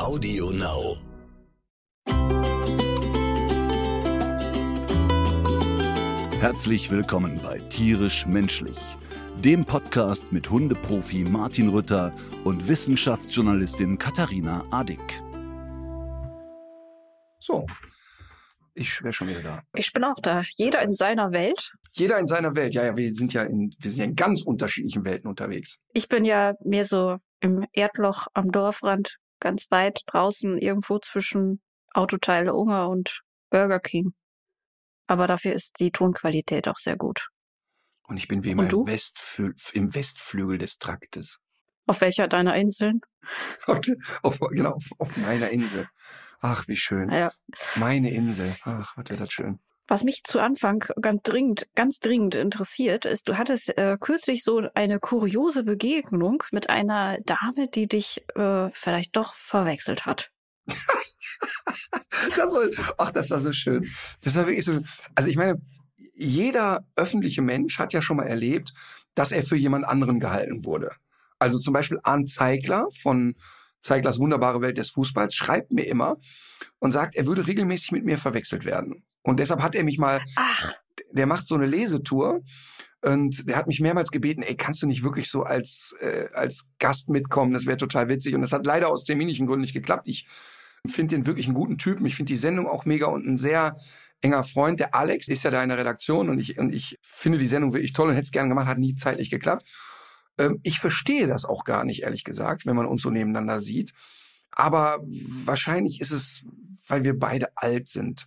Audio Now. Herzlich willkommen bei Tierisch Menschlich, dem Podcast mit Hundeprofi Martin Rütter und Wissenschaftsjournalistin Katharina Adick. So, ich wäre schon wieder da. Ich bin auch da. Jeder in seiner Welt. Jeder in seiner Welt. Ja, ja, wir sind ja in, wir sind ja in ganz unterschiedlichen Welten unterwegs. Ich bin ja mehr so im Erdloch am Dorfrand, ganz weit draußen, irgendwo zwischen Autoteile Unger und Burger King. Aber dafür ist die Tonqualität auch sehr gut. Und ich bin wie immer im, Westflü im Westflügel des Traktes. Auf welcher deiner Inseln? auf, auf, genau, auf, auf meiner Insel. Ach, wie schön. Ja. Meine Insel. Ach, was wäre das schön. Was mich zu Anfang ganz dringend, ganz dringend interessiert, ist, du hattest äh, kürzlich so eine kuriose Begegnung mit einer Dame, die dich äh, vielleicht doch verwechselt hat. das war, ach, das war so schön. Das war wirklich so. Also ich meine, jeder öffentliche Mensch hat ja schon mal erlebt, dass er für jemand anderen gehalten wurde. Also zum Beispiel Arndt Zeigler von Zeiglers wunderbare Welt des Fußballs, schreibt mir immer und sagt, er würde regelmäßig mit mir verwechselt werden. Und deshalb hat er mich mal, Ach. der macht so eine Lesetour und der hat mich mehrmals gebeten, ey, kannst du nicht wirklich so als, äh, als Gast mitkommen? Das wäre total witzig. Und das hat leider aus terminischen Gründen nicht geklappt. Ich finde den wirklich einen guten Typen. Ich finde die Sendung auch mega und ein sehr enger Freund. Der Alex ist ja da in der Redaktion und ich, und ich finde die Sendung wirklich toll und hätte es gerne gemacht, hat nie zeitlich geklappt. Ähm, ich verstehe das auch gar nicht, ehrlich gesagt, wenn man uns so nebeneinander sieht. Aber wahrscheinlich ist es, weil wir beide alt sind.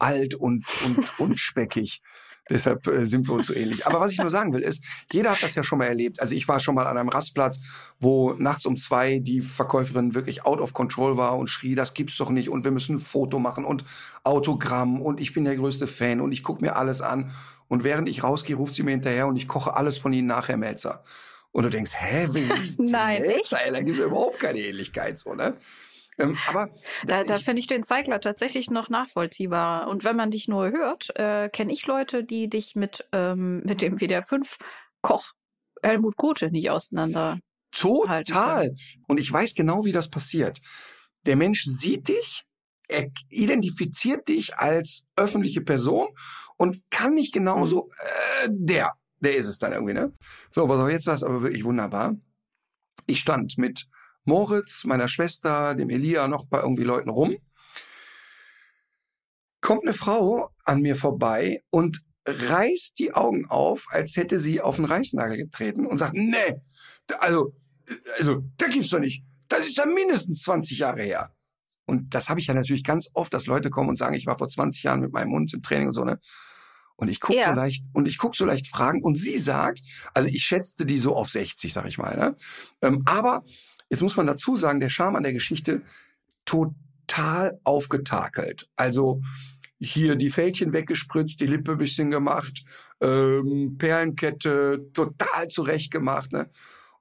Alt und, und, und speckig. Deshalb äh, sind wir uns so ähnlich. Aber was ich nur sagen will, ist, jeder hat das ja schon mal erlebt. Also ich war schon mal an einem Rastplatz, wo nachts um zwei die Verkäuferin wirklich out of control war und schrie, das gibt's doch nicht und wir müssen ein Foto machen und Autogramm und ich bin der größte Fan und ich guck mir alles an. Und während ich rausgehe, ruft sie mir hinterher und ich koche alles von ihnen nachher, Melzer. Und du denkst, hä, wie Nein, echt? Da gibt es überhaupt keine Ähnlichkeit, so, ne? Ähm, aber da, da finde ich den Zeigler tatsächlich noch nachvollziehbar. Und wenn man dich nur hört, äh, kenne ich Leute, die dich mit, ähm, mit dem WDR 5 Koch Helmut Kote nicht auseinander. Total. Und ich weiß genau, wie das passiert. Der Mensch sieht dich, er identifiziert dich als öffentliche Person und kann nicht genauso äh, der der ist es dann irgendwie, ne? So, aber jetzt war es aber wirklich wunderbar. Ich stand mit Moritz, meiner Schwester, dem Elia, noch bei irgendwie Leuten rum. Kommt eine Frau an mir vorbei und reißt die Augen auf, als hätte sie auf einen Reißnagel getreten und sagt, nee, also, also, da gibt's doch nicht. Das ist ja mindestens 20 Jahre her. Und das habe ich ja natürlich ganz oft, dass Leute kommen und sagen, ich war vor 20 Jahren mit meinem Hund im Training und so, ne? Und ich guck ja. so leicht und ich guck so leicht Fragen und sie sagt, also ich schätzte die so auf 60, sag ich mal. Ne? Ähm, aber jetzt muss man dazu sagen, der Charme an der Geschichte total aufgetakelt. Also hier die Fältchen weggespritzt, die Lippe bisschen gemacht, ähm, Perlenkette total zurecht gemacht. Ne?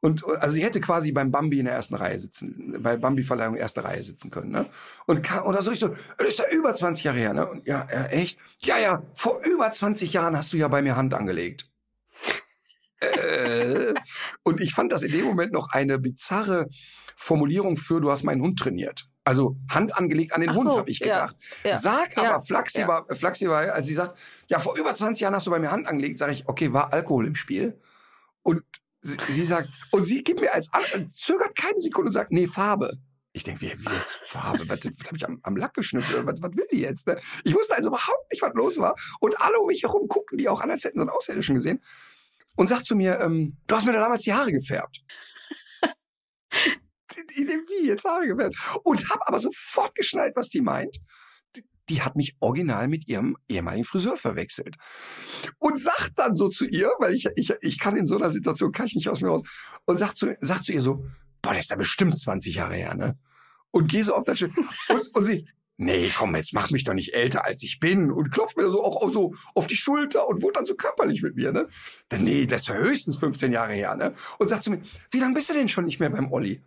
Und also sie hätte quasi beim Bambi in der ersten Reihe sitzen, bei Bambi-Verleihung erste Reihe sitzen können. Ne? Und kam, oder so ich so, das ist ja über 20 Jahre her, ne? Und ja, ja, echt? Ja, ja, vor über 20 Jahren hast du ja bei mir Hand angelegt. Äh, und ich fand das in dem Moment noch eine bizarre Formulierung für, du hast meinen Hund trainiert. Also Hand angelegt an den Ach Hund, so, habe ich gedacht. Ja, ja, Sag aber ja, Flaxi, War, Flaxi war, als sie sagt, ja, vor über 20 Jahren hast du bei mir Hand angelegt, sage ich, okay, war Alkohol im Spiel? Und Sie, sie sagt, und sie gibt mir als zögert keine Sekunde und sagt, nee, Farbe. Ich denke, wie, wie jetzt Farbe? Was, was habe ich am, am Lack geschnüffelt? Was, was will die jetzt? Ne? Ich wusste also überhaupt nicht, was los war. Und alle um mich herum guckten die auch an, als hätten so einen Außerirdischen gesehen. Und sagt zu mir, ähm, du hast mir da damals die Haare gefärbt. wie jetzt Haare gefärbt? Und habe aber sofort geschnallt, was die meint die hat mich original mit ihrem ehemaligen Friseur verwechselt. Und sagt dann so zu ihr, weil ich, ich, ich kann in so einer Situation, kann ich nicht aus mir raus, und sagt zu, sagt zu ihr so, boah, das ist ja bestimmt 20 Jahre her, ne? Und geh so auf das Schiff. Und, und sie, nee, komm, jetzt mach mich doch nicht älter, als ich bin. Und klopft mir so auch, so auf die Schulter und wurde dann so körperlich mit mir, ne? Dann, nee, das ist ja höchstens 15 Jahre her, ne? Und sagt zu mir, wie lange bist du denn schon nicht mehr beim Olli?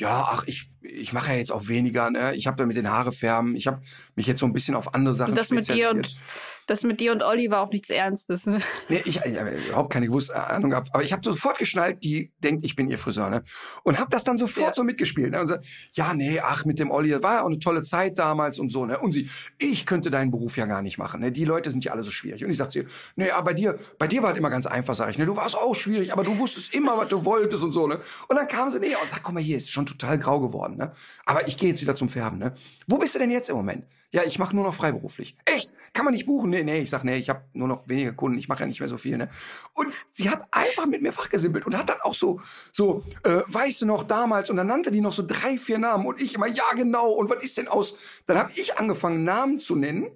ja, ach, ich, ich mache ja jetzt auch weniger, ne? Ich habe da mit den Haare färben, ich habe mich jetzt so ein bisschen auf andere Sachen und das mit dir und Das mit dir und Olli war auch nichts Ernstes. Ne? Nee, ich, ich habe überhaupt keine gewusst, Ahnung gehabt. Aber ich habe sofort geschnallt, die denkt, ich bin ihr Friseur. Ne? Und habe das dann sofort Ja. so mitgespielt. Ne? Und so, ja, nee, ach, mit dem Olli, das war ja auch eine tolle Zeit damals und so. Ne? Und sie, ich könnte deinen Beruf ja gar nicht machen. Ne? Die Leute sind ja alle so schwierig. Und ich sagte ihr, nee, aber bei dir, bei dir war es immer ganz einfach, sag ich. Ne? Du warst auch schwierig, aber du wusstest immer, was du wolltest und so. Ne? Und dann kam sie näher und sagt, guck mal, hier ist schon total grau geworden. Ne? Aber ich gehe jetzt wieder zum Färben. Ne? Wo bist du denn jetzt im Moment? Ja, ich mache nur noch freiberuflich. Echt? Kann man nicht buchen? Nee, nee, ich sag, nee, ich habe nur noch wenige Kunden, ich mache ja nicht mehr so viel, ne? Und sie hat einfach mit mir fachgesimpelt und hat dann auch so, so, äh, weißt du noch damals? Und dann nannte die noch so drei, vier Namen und ich immer, ja genau, und was ist denn aus, dann habe ich angefangen, Namen zu nennen.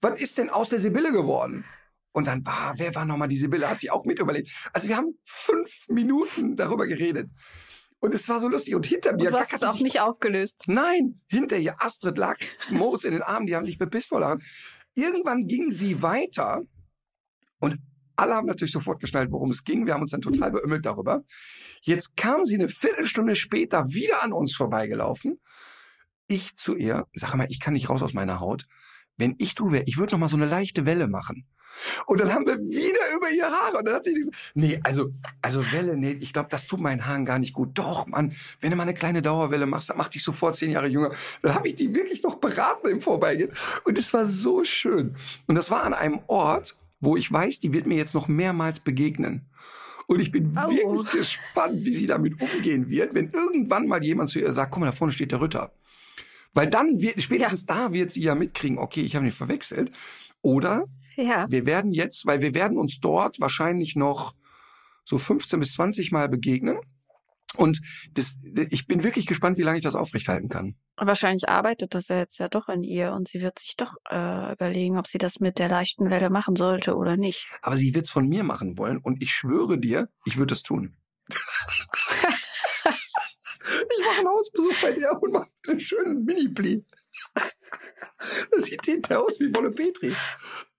Was ist denn aus der Sibylle geworden? Und dann war, wer war nochmal die Sibylle? Hat sie auch mit überlegt. Also wir haben fünf Minuten darüber geredet. Und es war so lustig. Und hinter mir Und du hast es auch nicht aufgelöst. Nein, hinter ihr Astrid lag Moritz in den Armen, die haben sich bepisst vor Lachen. Irgendwann ging sie weiter und alle haben natürlich sofort geschnallt, worum es ging. Wir haben uns dann total beömmelt darüber. Jetzt kam sie eine Viertelstunde später wieder an uns vorbeigelaufen. Ich zu ihr, sag mal, ich kann nicht raus aus meiner Haut. Wenn ich du wäre, ich würde noch mal so eine leichte Welle machen. Und dann haben wir wieder über ihr Haare. Und dann hat sie gesagt, nee, also, also Welle, nee, ich glaube, das tut meinen Haaren gar nicht gut. Doch, Mann, wenn du mal eine kleine Dauerwelle machst, dann mach dich sofort zehn Jahre jünger. Dann habe ich die wirklich noch beraten im Vorbeigehen. Und es war so schön. Und das war an einem Ort, wo ich weiß, die wird mir jetzt noch mehrmals begegnen. Und ich bin Oh. wirklich gespannt, wie sie damit umgehen wird, wenn irgendwann mal jemand zu ihr sagt, guck mal, da vorne steht der Ritter. Weil dann wird, spätestens da wird sie ja mitkriegen, okay, ich habe ihn verwechselt. Oder Ja. wir werden jetzt, weil wir werden uns dort wahrscheinlich noch so 15 bis 20 Mal begegnen. Und das, ich bin wirklich gespannt, wie lange ich das aufrechthalten kann. Wahrscheinlich arbeitet das ja jetzt ja doch in ihr und sie wird sich doch äh, überlegen, ob sie das mit der leichten Welle machen sollte oder nicht. Aber sie wird's von mir machen wollen und ich schwöre dir, ich würde es tun. ich mache einen Hausbesuch bei dir und mache einen schönen Mini-Pli. Das sieht hinterher aus wie Wolle Petri.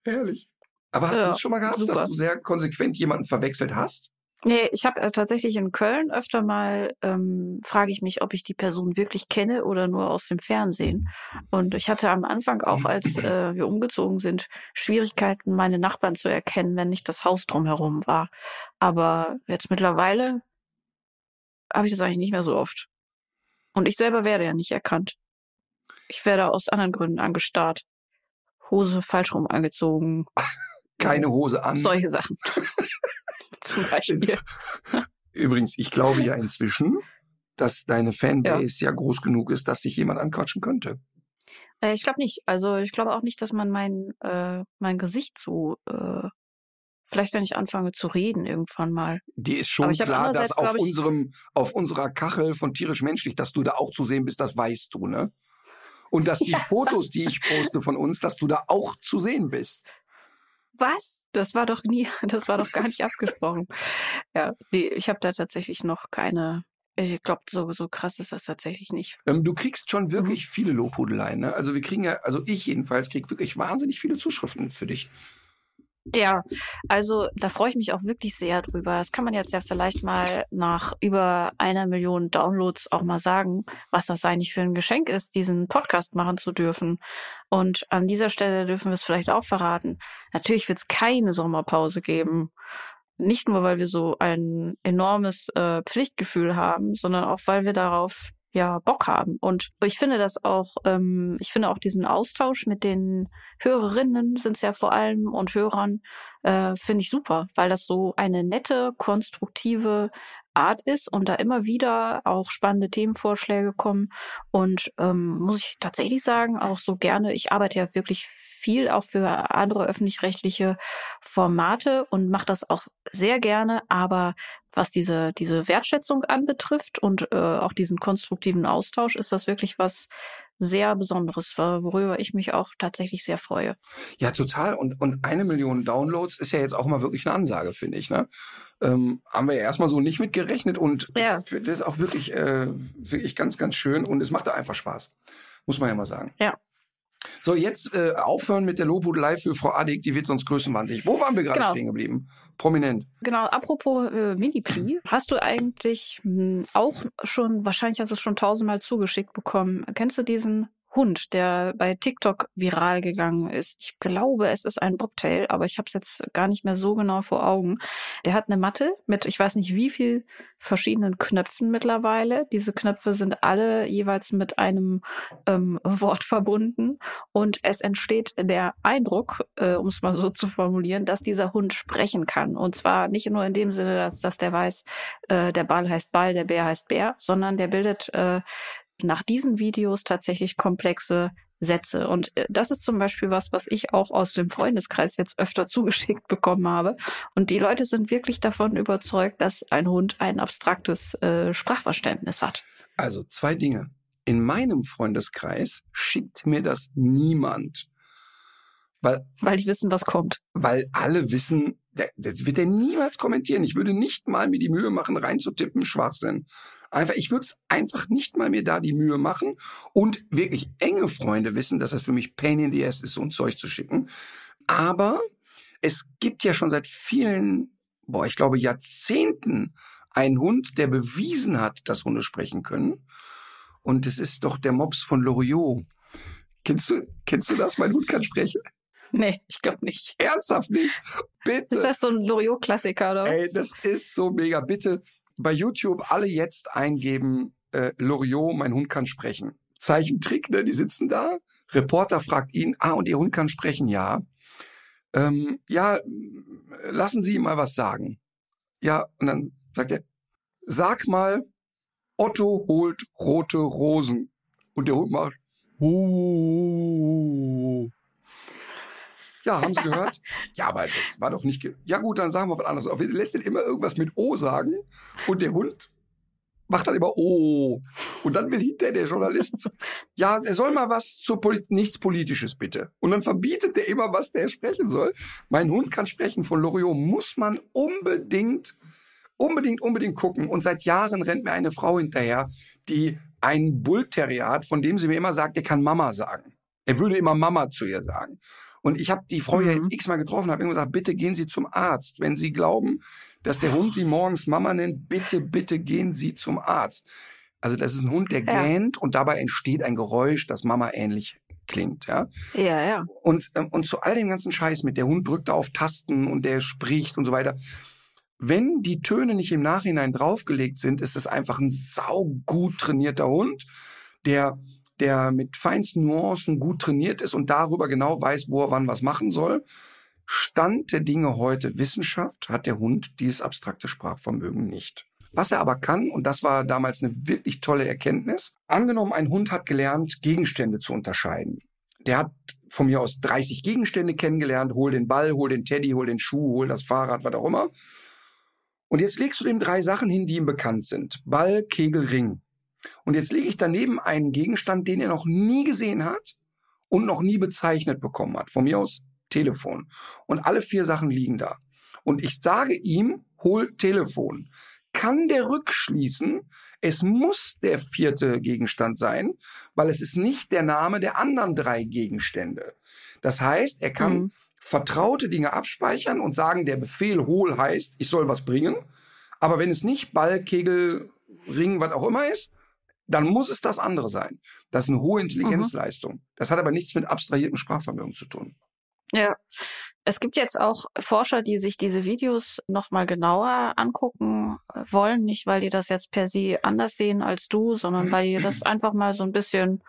Herrlich. Aber hast du Ja, das schon mal gehabt, super. dass du sehr konsequent jemanden verwechselt hast? Nee, ich habe äh, tatsächlich in Köln öfter mal, ähm, frage ich mich, ob ich die Person wirklich kenne oder nur aus dem Fernsehen. Und ich hatte am Anfang auch, als äh, wir umgezogen sind, Schwierigkeiten, meine Nachbarn zu erkennen, wenn nicht das Haus drumherum war. Aber jetzt mittlerweile habe ich das eigentlich nicht mehr so oft. Und ich selber werde ja nicht erkannt. Ich werde aus anderen Gründen angestarrt. Hose falsch rum angezogen. Keine Hose an. Solche Sachen. Zum Beispiel. Übrigens, ich glaube ja inzwischen, dass deine Fanbase ja. groß genug ist, dass dich jemand anquatschen könnte. Äh, ich glaube nicht. Also ich glaube auch nicht, dass man mein, äh, mein Gesicht so, äh, vielleicht wenn ich anfange zu reden irgendwann mal. Dir ist schon klar, dass auf ich- unserem, auf unserer Kachel von tierisch menschlich, dass du da auch zu sehen bist, das weißt du, ne? Und dass die Ja. Fotos, die ich poste von uns, dass du da auch zu sehen bist. Was? Das war doch nie, das war doch gar nicht abgesprochen. Ja, nee, ich habe da tatsächlich noch keine. Ich glaube, so, so krass ist das tatsächlich nicht. Ähm, du kriegst schon Mhm. wirklich viele Lobhudeleien, ne? Also wir kriegen ja, also ich jedenfalls krieg wirklich wahnsinnig viele Zuschriften für dich. Ja, also da freue ich mich auch wirklich sehr drüber. Das kann man jetzt ja vielleicht mal nach über einer Million Downloads auch mal sagen, was das eigentlich für ein Geschenk ist, diesen Podcast machen zu dürfen. Und an dieser Stelle dürfen wir es vielleicht auch verraten. Natürlich wird es keine Sommerpause geben. Nicht nur, weil wir so ein enormes äh, Pflichtgefühl haben, sondern auch, weil wir darauf ja Bock haben. Und ich finde das auch, ähm, ich finde auch diesen Austausch mit den Hörerinnen sind es ja vor allem und Hörern, äh, finde ich super, weil das so eine nette, konstruktive Art ist und da immer wieder auch spannende Themenvorschläge kommen. Und ähm, muss ich tatsächlich sagen, auch so gerne, ich arbeite ja wirklich viel auch für andere öffentlich-rechtliche Formate und mache das auch sehr gerne, aber was diese, diese Wertschätzung anbetrifft und äh, auch diesen konstruktiven Austausch, ist das wirklich was sehr Besonderes, worüber ich mich auch tatsächlich sehr freue. Ja, total. Und, und eine Million Downloads ist ja jetzt auch mal wirklich eine Ansage, finde ich. Ne? Ähm, haben wir ja erstmal so nicht mit gerechnet und Ja. das auch wirklich, äh, wirklich ganz, ganz schön und es macht da einfach Spaß. Muss man ja mal sagen. Ja. So, jetzt äh, aufhören mit der Lobhudelei für Frau Adig, die wird sonst größenwahnsinnig. Wo waren wir gerade Genau. stehen geblieben? Prominent. Genau, apropos äh, Mini-Pli, hast du eigentlich mh, auch schon, wahrscheinlich hast du es schon tausendmal zugeschickt bekommen, kennst du diesen Hund, der bei TikTok viral gegangen ist. Ich glaube, es ist ein Bobtail, aber ich habe es jetzt gar nicht mehr so genau vor Augen. Der hat eine Matte mit, ich weiß nicht wie viel verschiedenen Knöpfen mittlerweile. Diese Knöpfe sind alle jeweils mit einem ähm, Wort verbunden und es entsteht der Eindruck, äh, um es mal so zu formulieren, dass dieser Hund sprechen kann. Und zwar nicht nur in dem Sinne, dass, dass der weiß, äh, der Ball heißt Ball, der Bär heißt Bär, sondern der bildet äh, nach diesen Videos tatsächlich komplexe Sätze. Und äh, das ist zum Beispiel was, was ich auch aus dem Freundeskreis jetzt öfter zugeschickt bekommen habe. Und die Leute sind wirklich davon überzeugt, dass ein Hund ein abstraktes äh, Sprachverständnis hat. Also zwei Dinge. In meinem Freundeskreis schickt mir das niemand. Weil, weil die wissen, was kommt. Weil alle wissen, das wird er niemals kommentieren. Ich würde nicht mal mir die Mühe machen, reinzutippen, Schwachsinn. Einfach, ich würde es einfach nicht mal mir da die Mühe machen. Und wirklich enge Freunde wissen, dass es für mich Pain in the ass ist, so ein Zeug zu schicken. Aber es gibt ja schon seit vielen, boah, ich glaube Jahrzehnten einen Hund, der bewiesen hat, dass Hunde sprechen können. Und es ist doch der Mops von Loriot. Kennst du, kennst du das? Mein Hund kann sprechen. Nee, ich glaube nicht. Ernsthaft nicht? Bitte. Ist das so ein Loriot-Klassiker, oder? Ey, das ist so mega. Bitte bei YouTube alle jetzt eingeben, äh, Loriot, mein Hund kann sprechen. Zeichentrick, ne? Die sitzen da. Reporter fragt ihn, ah, und Ihr Hund kann sprechen, ja. Ähm, ja, lassen Sie ihm mal was sagen. Ja, und dann sagt er, sag mal, Otto holt rote Rosen. Und der Hund macht, uh, ja, haben Sie gehört? ja, aber das war doch nicht. ja gut, dann sagen wir was anderes. Fall lässt er immer irgendwas mit O sagen und der Hund macht dann immer O. Und dann will hinterher der Journalist, ja, er soll mal was zur Polit nichts Politisches bitte. Und dann verbietet er immer, was der sprechen soll. Mein Hund kann sprechen von Loriot, muss man unbedingt, unbedingt, unbedingt gucken. Und seit Jahren rennt mir eine Frau hinterher, die einen Bullterrier hat, von dem sie mir immer sagt, er kann Mama sagen. Er würde immer Mama zu ihr sagen. Und ich habe die Frau mhm. ja jetzt mhm. x-mal getroffen, habe immer gesagt, bitte gehen Sie zum Arzt. Wenn Sie glauben, dass der Hund Sie morgens Mama nennt, bitte, bitte gehen Sie zum Arzt. Also das ist ein Hund, der ja. gähnt und dabei entsteht ein Geräusch, das Mama ähnlich klingt, ja. Ja, ja. Und, ähm, und zu all dem ganzen Scheiß mit, der Hund drückt da auf Tasten und der spricht und so weiter. Wenn die Töne nicht im Nachhinein draufgelegt sind, ist es einfach ein saugut trainierter Hund, der der mit feinsten Nuancen gut trainiert ist und darüber genau weiß, wo er wann was machen soll. Stand der Dinge heute Wissenschaft hat der Hund dieses abstrakte Sprachvermögen nicht. Was er aber kann, und das war damals eine wirklich tolle Erkenntnis, angenommen, ein Hund hat gelernt, Gegenstände zu unterscheiden. Der hat von mir aus 30 Gegenstände kennengelernt, hol den Ball, hol den Teddy, hol den Schuh, hol das Fahrrad, was auch immer. Und jetzt legst du ihm drei Sachen hin, die ihm bekannt sind. Ball, Kegel, Ring. Und jetzt lege ich daneben einen Gegenstand, den er noch nie gesehen hat und noch nie bezeichnet bekommen hat. Von mir aus Telefon. Und alle vier Sachen liegen da. Und ich sage ihm, hol Telefon. Kann der rückschließen, es muss der vierte Gegenstand sein, weil es ist nicht der Name der anderen drei Gegenstände. Das heißt, er kann mhm. vertraute Dinge abspeichern und sagen, der Befehl hol heißt, ich soll was bringen. Aber wenn es nicht Ball, Kegel, Ring, was auch immer ist, dann muss es das andere sein. Das ist eine hohe Intelligenzleistung. Mhm. Das hat aber nichts mit abstrahiertem Sprachvermögen zu tun. Ja. Es gibt jetzt auch Forscher, die sich diese Videos nochmal genauer angucken wollen. Nicht, weil die das jetzt per se anders sehen als du, sondern weil die das einfach mal so ein bisschen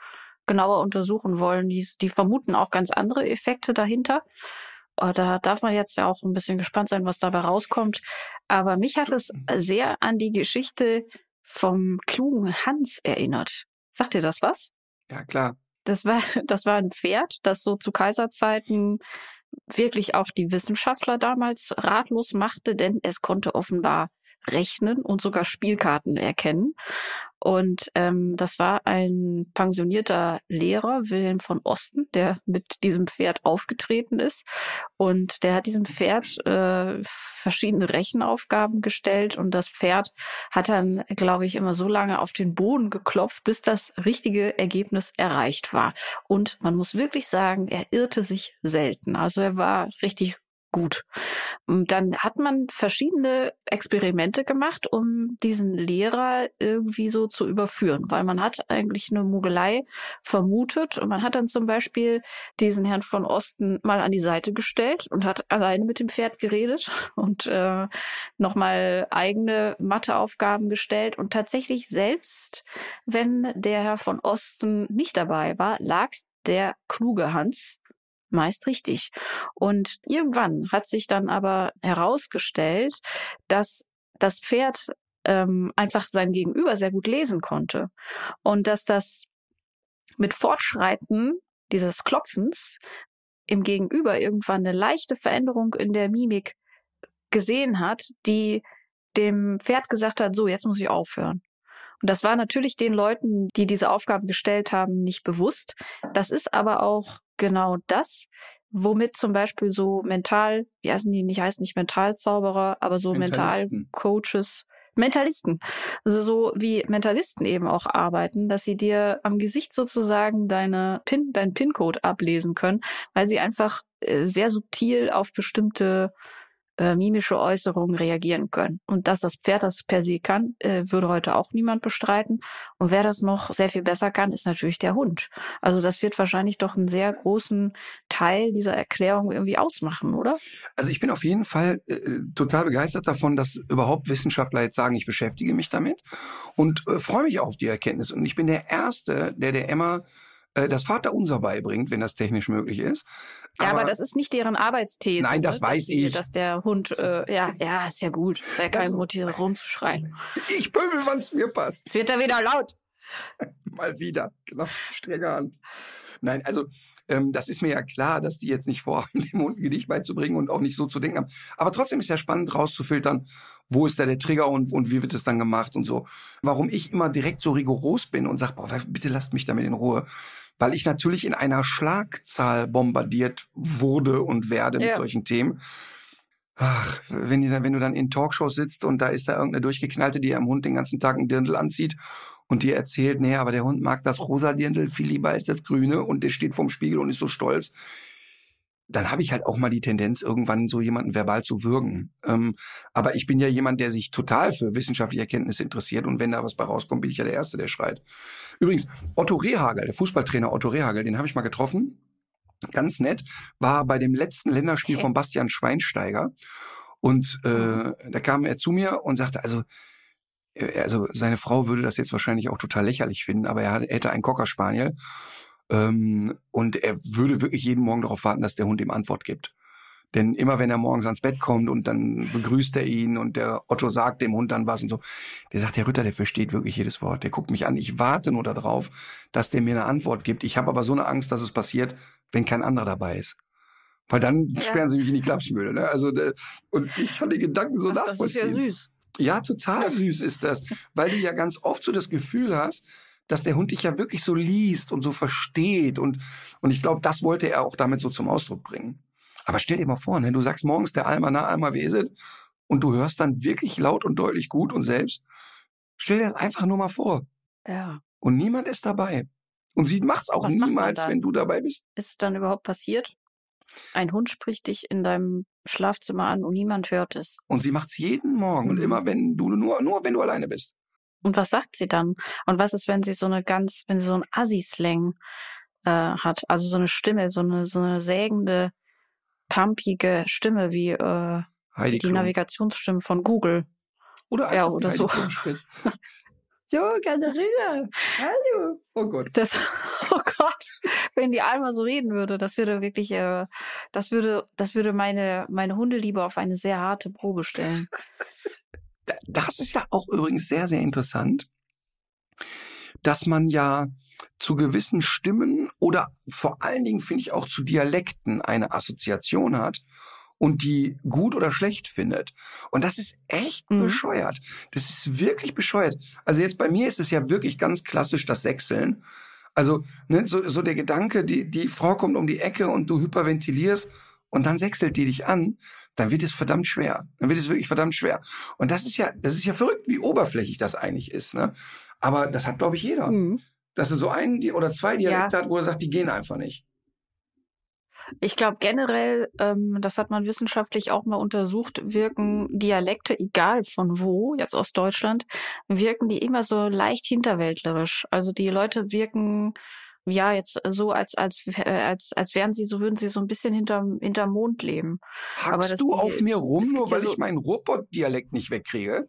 genauer untersuchen wollen. Die, die vermuten auch ganz andere Effekte dahinter. Äh, da darf man jetzt ja auch ein bisschen gespannt sein, was dabei rauskommt. Aber mich hat es sehr an die Geschichte vom klugen Hans erinnert. Sagt dir das was? Ja, klar. Das war, das war ein Pferd, das so zu Kaiserzeiten wirklich auch die Wissenschaftler damals ratlos machte, denn es konnte offenbar rechnen und sogar Spielkarten erkennen. Und ähm, das war ein pensionierter Lehrer, Wilhelm von Osten, der mit diesem Pferd aufgetreten ist. Und der hat diesem Pferd äh, verschiedene Rechenaufgaben gestellt. Und das Pferd hat dann, glaube ich, immer so lange auf den Boden geklopft, bis das richtige Ergebnis erreicht war. Und man muss wirklich sagen, er irrte sich selten. Also er war richtig gut. Dann hat man verschiedene Experimente gemacht, um diesen Lehrer irgendwie so zu überführen, weil man hat eigentlich eine Mogelei vermutet und man hat dann zum Beispiel diesen Herrn von Osten mal an die Seite gestellt und hat alleine mit dem Pferd geredet und äh, nochmal eigene Matheaufgaben gestellt und tatsächlich selbst, wenn der Herr von Osten nicht dabei war, lag der kluge Hans meist richtig. Und irgendwann hat sich dann aber herausgestellt, dass das Pferd ähm, einfach sein Gegenüber sehr gut lesen konnte und dass das mit Fortschreiten dieses Klopfens im Gegenüber irgendwann eine leichte Veränderung in der Mimik gesehen hat, die dem Pferd gesagt hat, so, jetzt muss ich aufhören. Und das war natürlich den Leuten, die diese Aufgabe gestellt haben, nicht bewusst. Das ist aber auch genau das, womit zum Beispiel so mental, wie heißen die, nicht heißen nicht Mentalzauberer, aber so Mentalcoaches, Mentalisten, also so wie Mentalisten eben auch arbeiten, dass sie dir am Gesicht sozusagen deine Pin, dein PIN-Code ablesen können, weil sie einfach äh, sehr subtil auf bestimmte äh, mimische Äußerungen reagieren können. Und dass das Pferd das per se kann, äh, würde heute auch niemand bestreiten. Und wer das noch sehr viel besser kann, ist natürlich der Hund. Also das wird wahrscheinlich doch einen sehr großen Teil dieser Erklärung irgendwie ausmachen, oder? Also ich bin auf jeden Fall äh, total begeistert davon, dass überhaupt Wissenschaftler jetzt sagen, ich beschäftige mich damit und äh, freue mich auf die Erkenntnis. Und ich bin der Erste, der der Emma äh, das Vaterunser beibringt, wenn das technisch möglich ist. Ja, aber, aber das ist nicht deren Arbeitsthese. Nein, das ne? weiß dass, ich. Dass der Hund, äh, ja, ja, ist ja gut. Wäre kein hier rumzuschreien. Ich pöbel, wann es mir passt. Jetzt wird er wieder laut. Mal wieder, genau, strenger an. Nein, also ähm, das ist mir ja klar, dass die jetzt nicht vorhaben, dem Hund ein Gedicht beizubringen und auch nicht so zu denken haben. Aber trotzdem ist ja spannend rauszufiltern, wo ist da der Trigger und, und wie wird es dann gemacht und so. Warum ich immer direkt so rigoros bin und sage, bitte lasst mich damit in Ruhe. Weil ich natürlich in einer Schlagzahl bombardiert wurde und werde ja. mit solchen Themen. Ach, wenn, wenn du dann in Talkshows sitzt und da ist da irgendeine Durchgeknallte, die am Hund den ganzen Tag ein Dirndl anzieht und dir erzählt, nee, aber der Hund mag das rosa Dirndl viel lieber als das grüne und der steht vorm Spiegel und ist so stolz, dann habe ich halt auch mal die Tendenz, irgendwann so jemanden verbal zu würgen. Ähm, aber ich bin ja jemand, der sich total für wissenschaftliche Erkenntnisse interessiert und wenn da was bei rauskommt, bin ich ja der Erste, der schreit. Übrigens, Otto Rehagel, der Fußballtrainer Otto Rehagel, den habe ich mal getroffen. Ganz nett, war bei dem letzten Länderspiel von Bastian Schweinsteiger. Und äh, da kam er zu mir und sagte, also äh, also seine Frau würde das jetzt wahrscheinlich auch total lächerlich finden, aber er, hätte einen Cocker Spaniel ähm, und er würde wirklich jeden Morgen darauf warten, dass der Hund ihm Antwort gibt. Denn immer wenn er morgens ans Bett kommt und dann begrüßt er ihn und der Otto sagt dem Hund dann was und so, der sagt, der Ritter, der versteht wirklich jedes Wort. Der guckt mich an. Ich warte nur darauf, dass der mir eine Antwort gibt. Ich habe aber so eine Angst, dass es passiert, wenn kein anderer dabei ist. Weil dann ja. sperren sie mich in die Klapsmühle. Ne? Also und ich kann die Gedanken so Ach, nachvollziehen. Das ist ja süß. Ja, total süß ist das, weil du ja ganz oft so das Gefühl hast, dass der Hund dich ja wirklich so liest und so versteht und und ich glaube, das wollte er auch damit so zum Ausdruck bringen. Aber stell dir mal vor, ne, du sagst morgens der Alma na Alma Weset und du hörst dann wirklich laut und deutlich gut und selbst. Stell dir das einfach nur mal vor. Ja. Und niemand ist dabei. Und sie macht's auch Was niemals, macht wenn du dabei bist. Ist es dann überhaupt passiert? Ein Hund spricht dich in deinem Schlafzimmer an und niemand hört es. Und sie macht's jeden Morgen mhm. und immer wenn du nur nur wenn du alleine bist. Und was sagt sie dann? Und was ist, wenn sie so eine ganz, wenn sie so ein Assi-Slang äh, hat, also so eine Stimme, so eine so eine sägende, pumpige Stimme wie äh, Heidi die. Navigationsstimme von Google. Oder einfach ja, oder so. So, Katharina, hallo. Oh Gott. Das, oh Gott, wenn die Alma so reden würde, das würde wirklich, äh, das würde, das würde meine, meine Hundeliebe auf eine sehr harte Probe stellen. Das ist ja auch übrigens sehr, sehr interessant, dass man ja zu gewissen Stimmen oder vor allen Dingen finde ich auch zu Dialekten eine Assoziation hat und die gut oder schlecht findet. Und das ist echt mhm. bescheuert. Das ist wirklich bescheuert. Also jetzt bei mir ist es ja wirklich ganz klassisch das Sechseln. Also ne, so, so der Gedanke, die, die Frau kommt um die Ecke und du hyperventilierst und dann sechselt die dich an, dann wird es verdammt schwer. Dann wird es wirklich verdammt schwer. Und das ist ja, das ist ja verrückt, wie oberflächlich das eigentlich ist. Ne? Aber das hat, glaube ich, jeder. Mhm. Dass er so einen oder zwei Dialekte ja. hat, wo er sagt, die gehen einfach nicht. Ich glaube generell, ähm, das hat man wissenschaftlich auch mal untersucht, wirken Dialekte, egal von wo, jetzt aus Deutschland, wirken die immer so leicht hinterwäldlerisch. Also die Leute wirken ja jetzt so als als äh, als als wären sie so würden sie so ein bisschen hinterm hinterm Mond leben. Hackst du auf mir rum, nur weil ja so ich meinen Ruhrpott-Dialekt nicht wegkriege?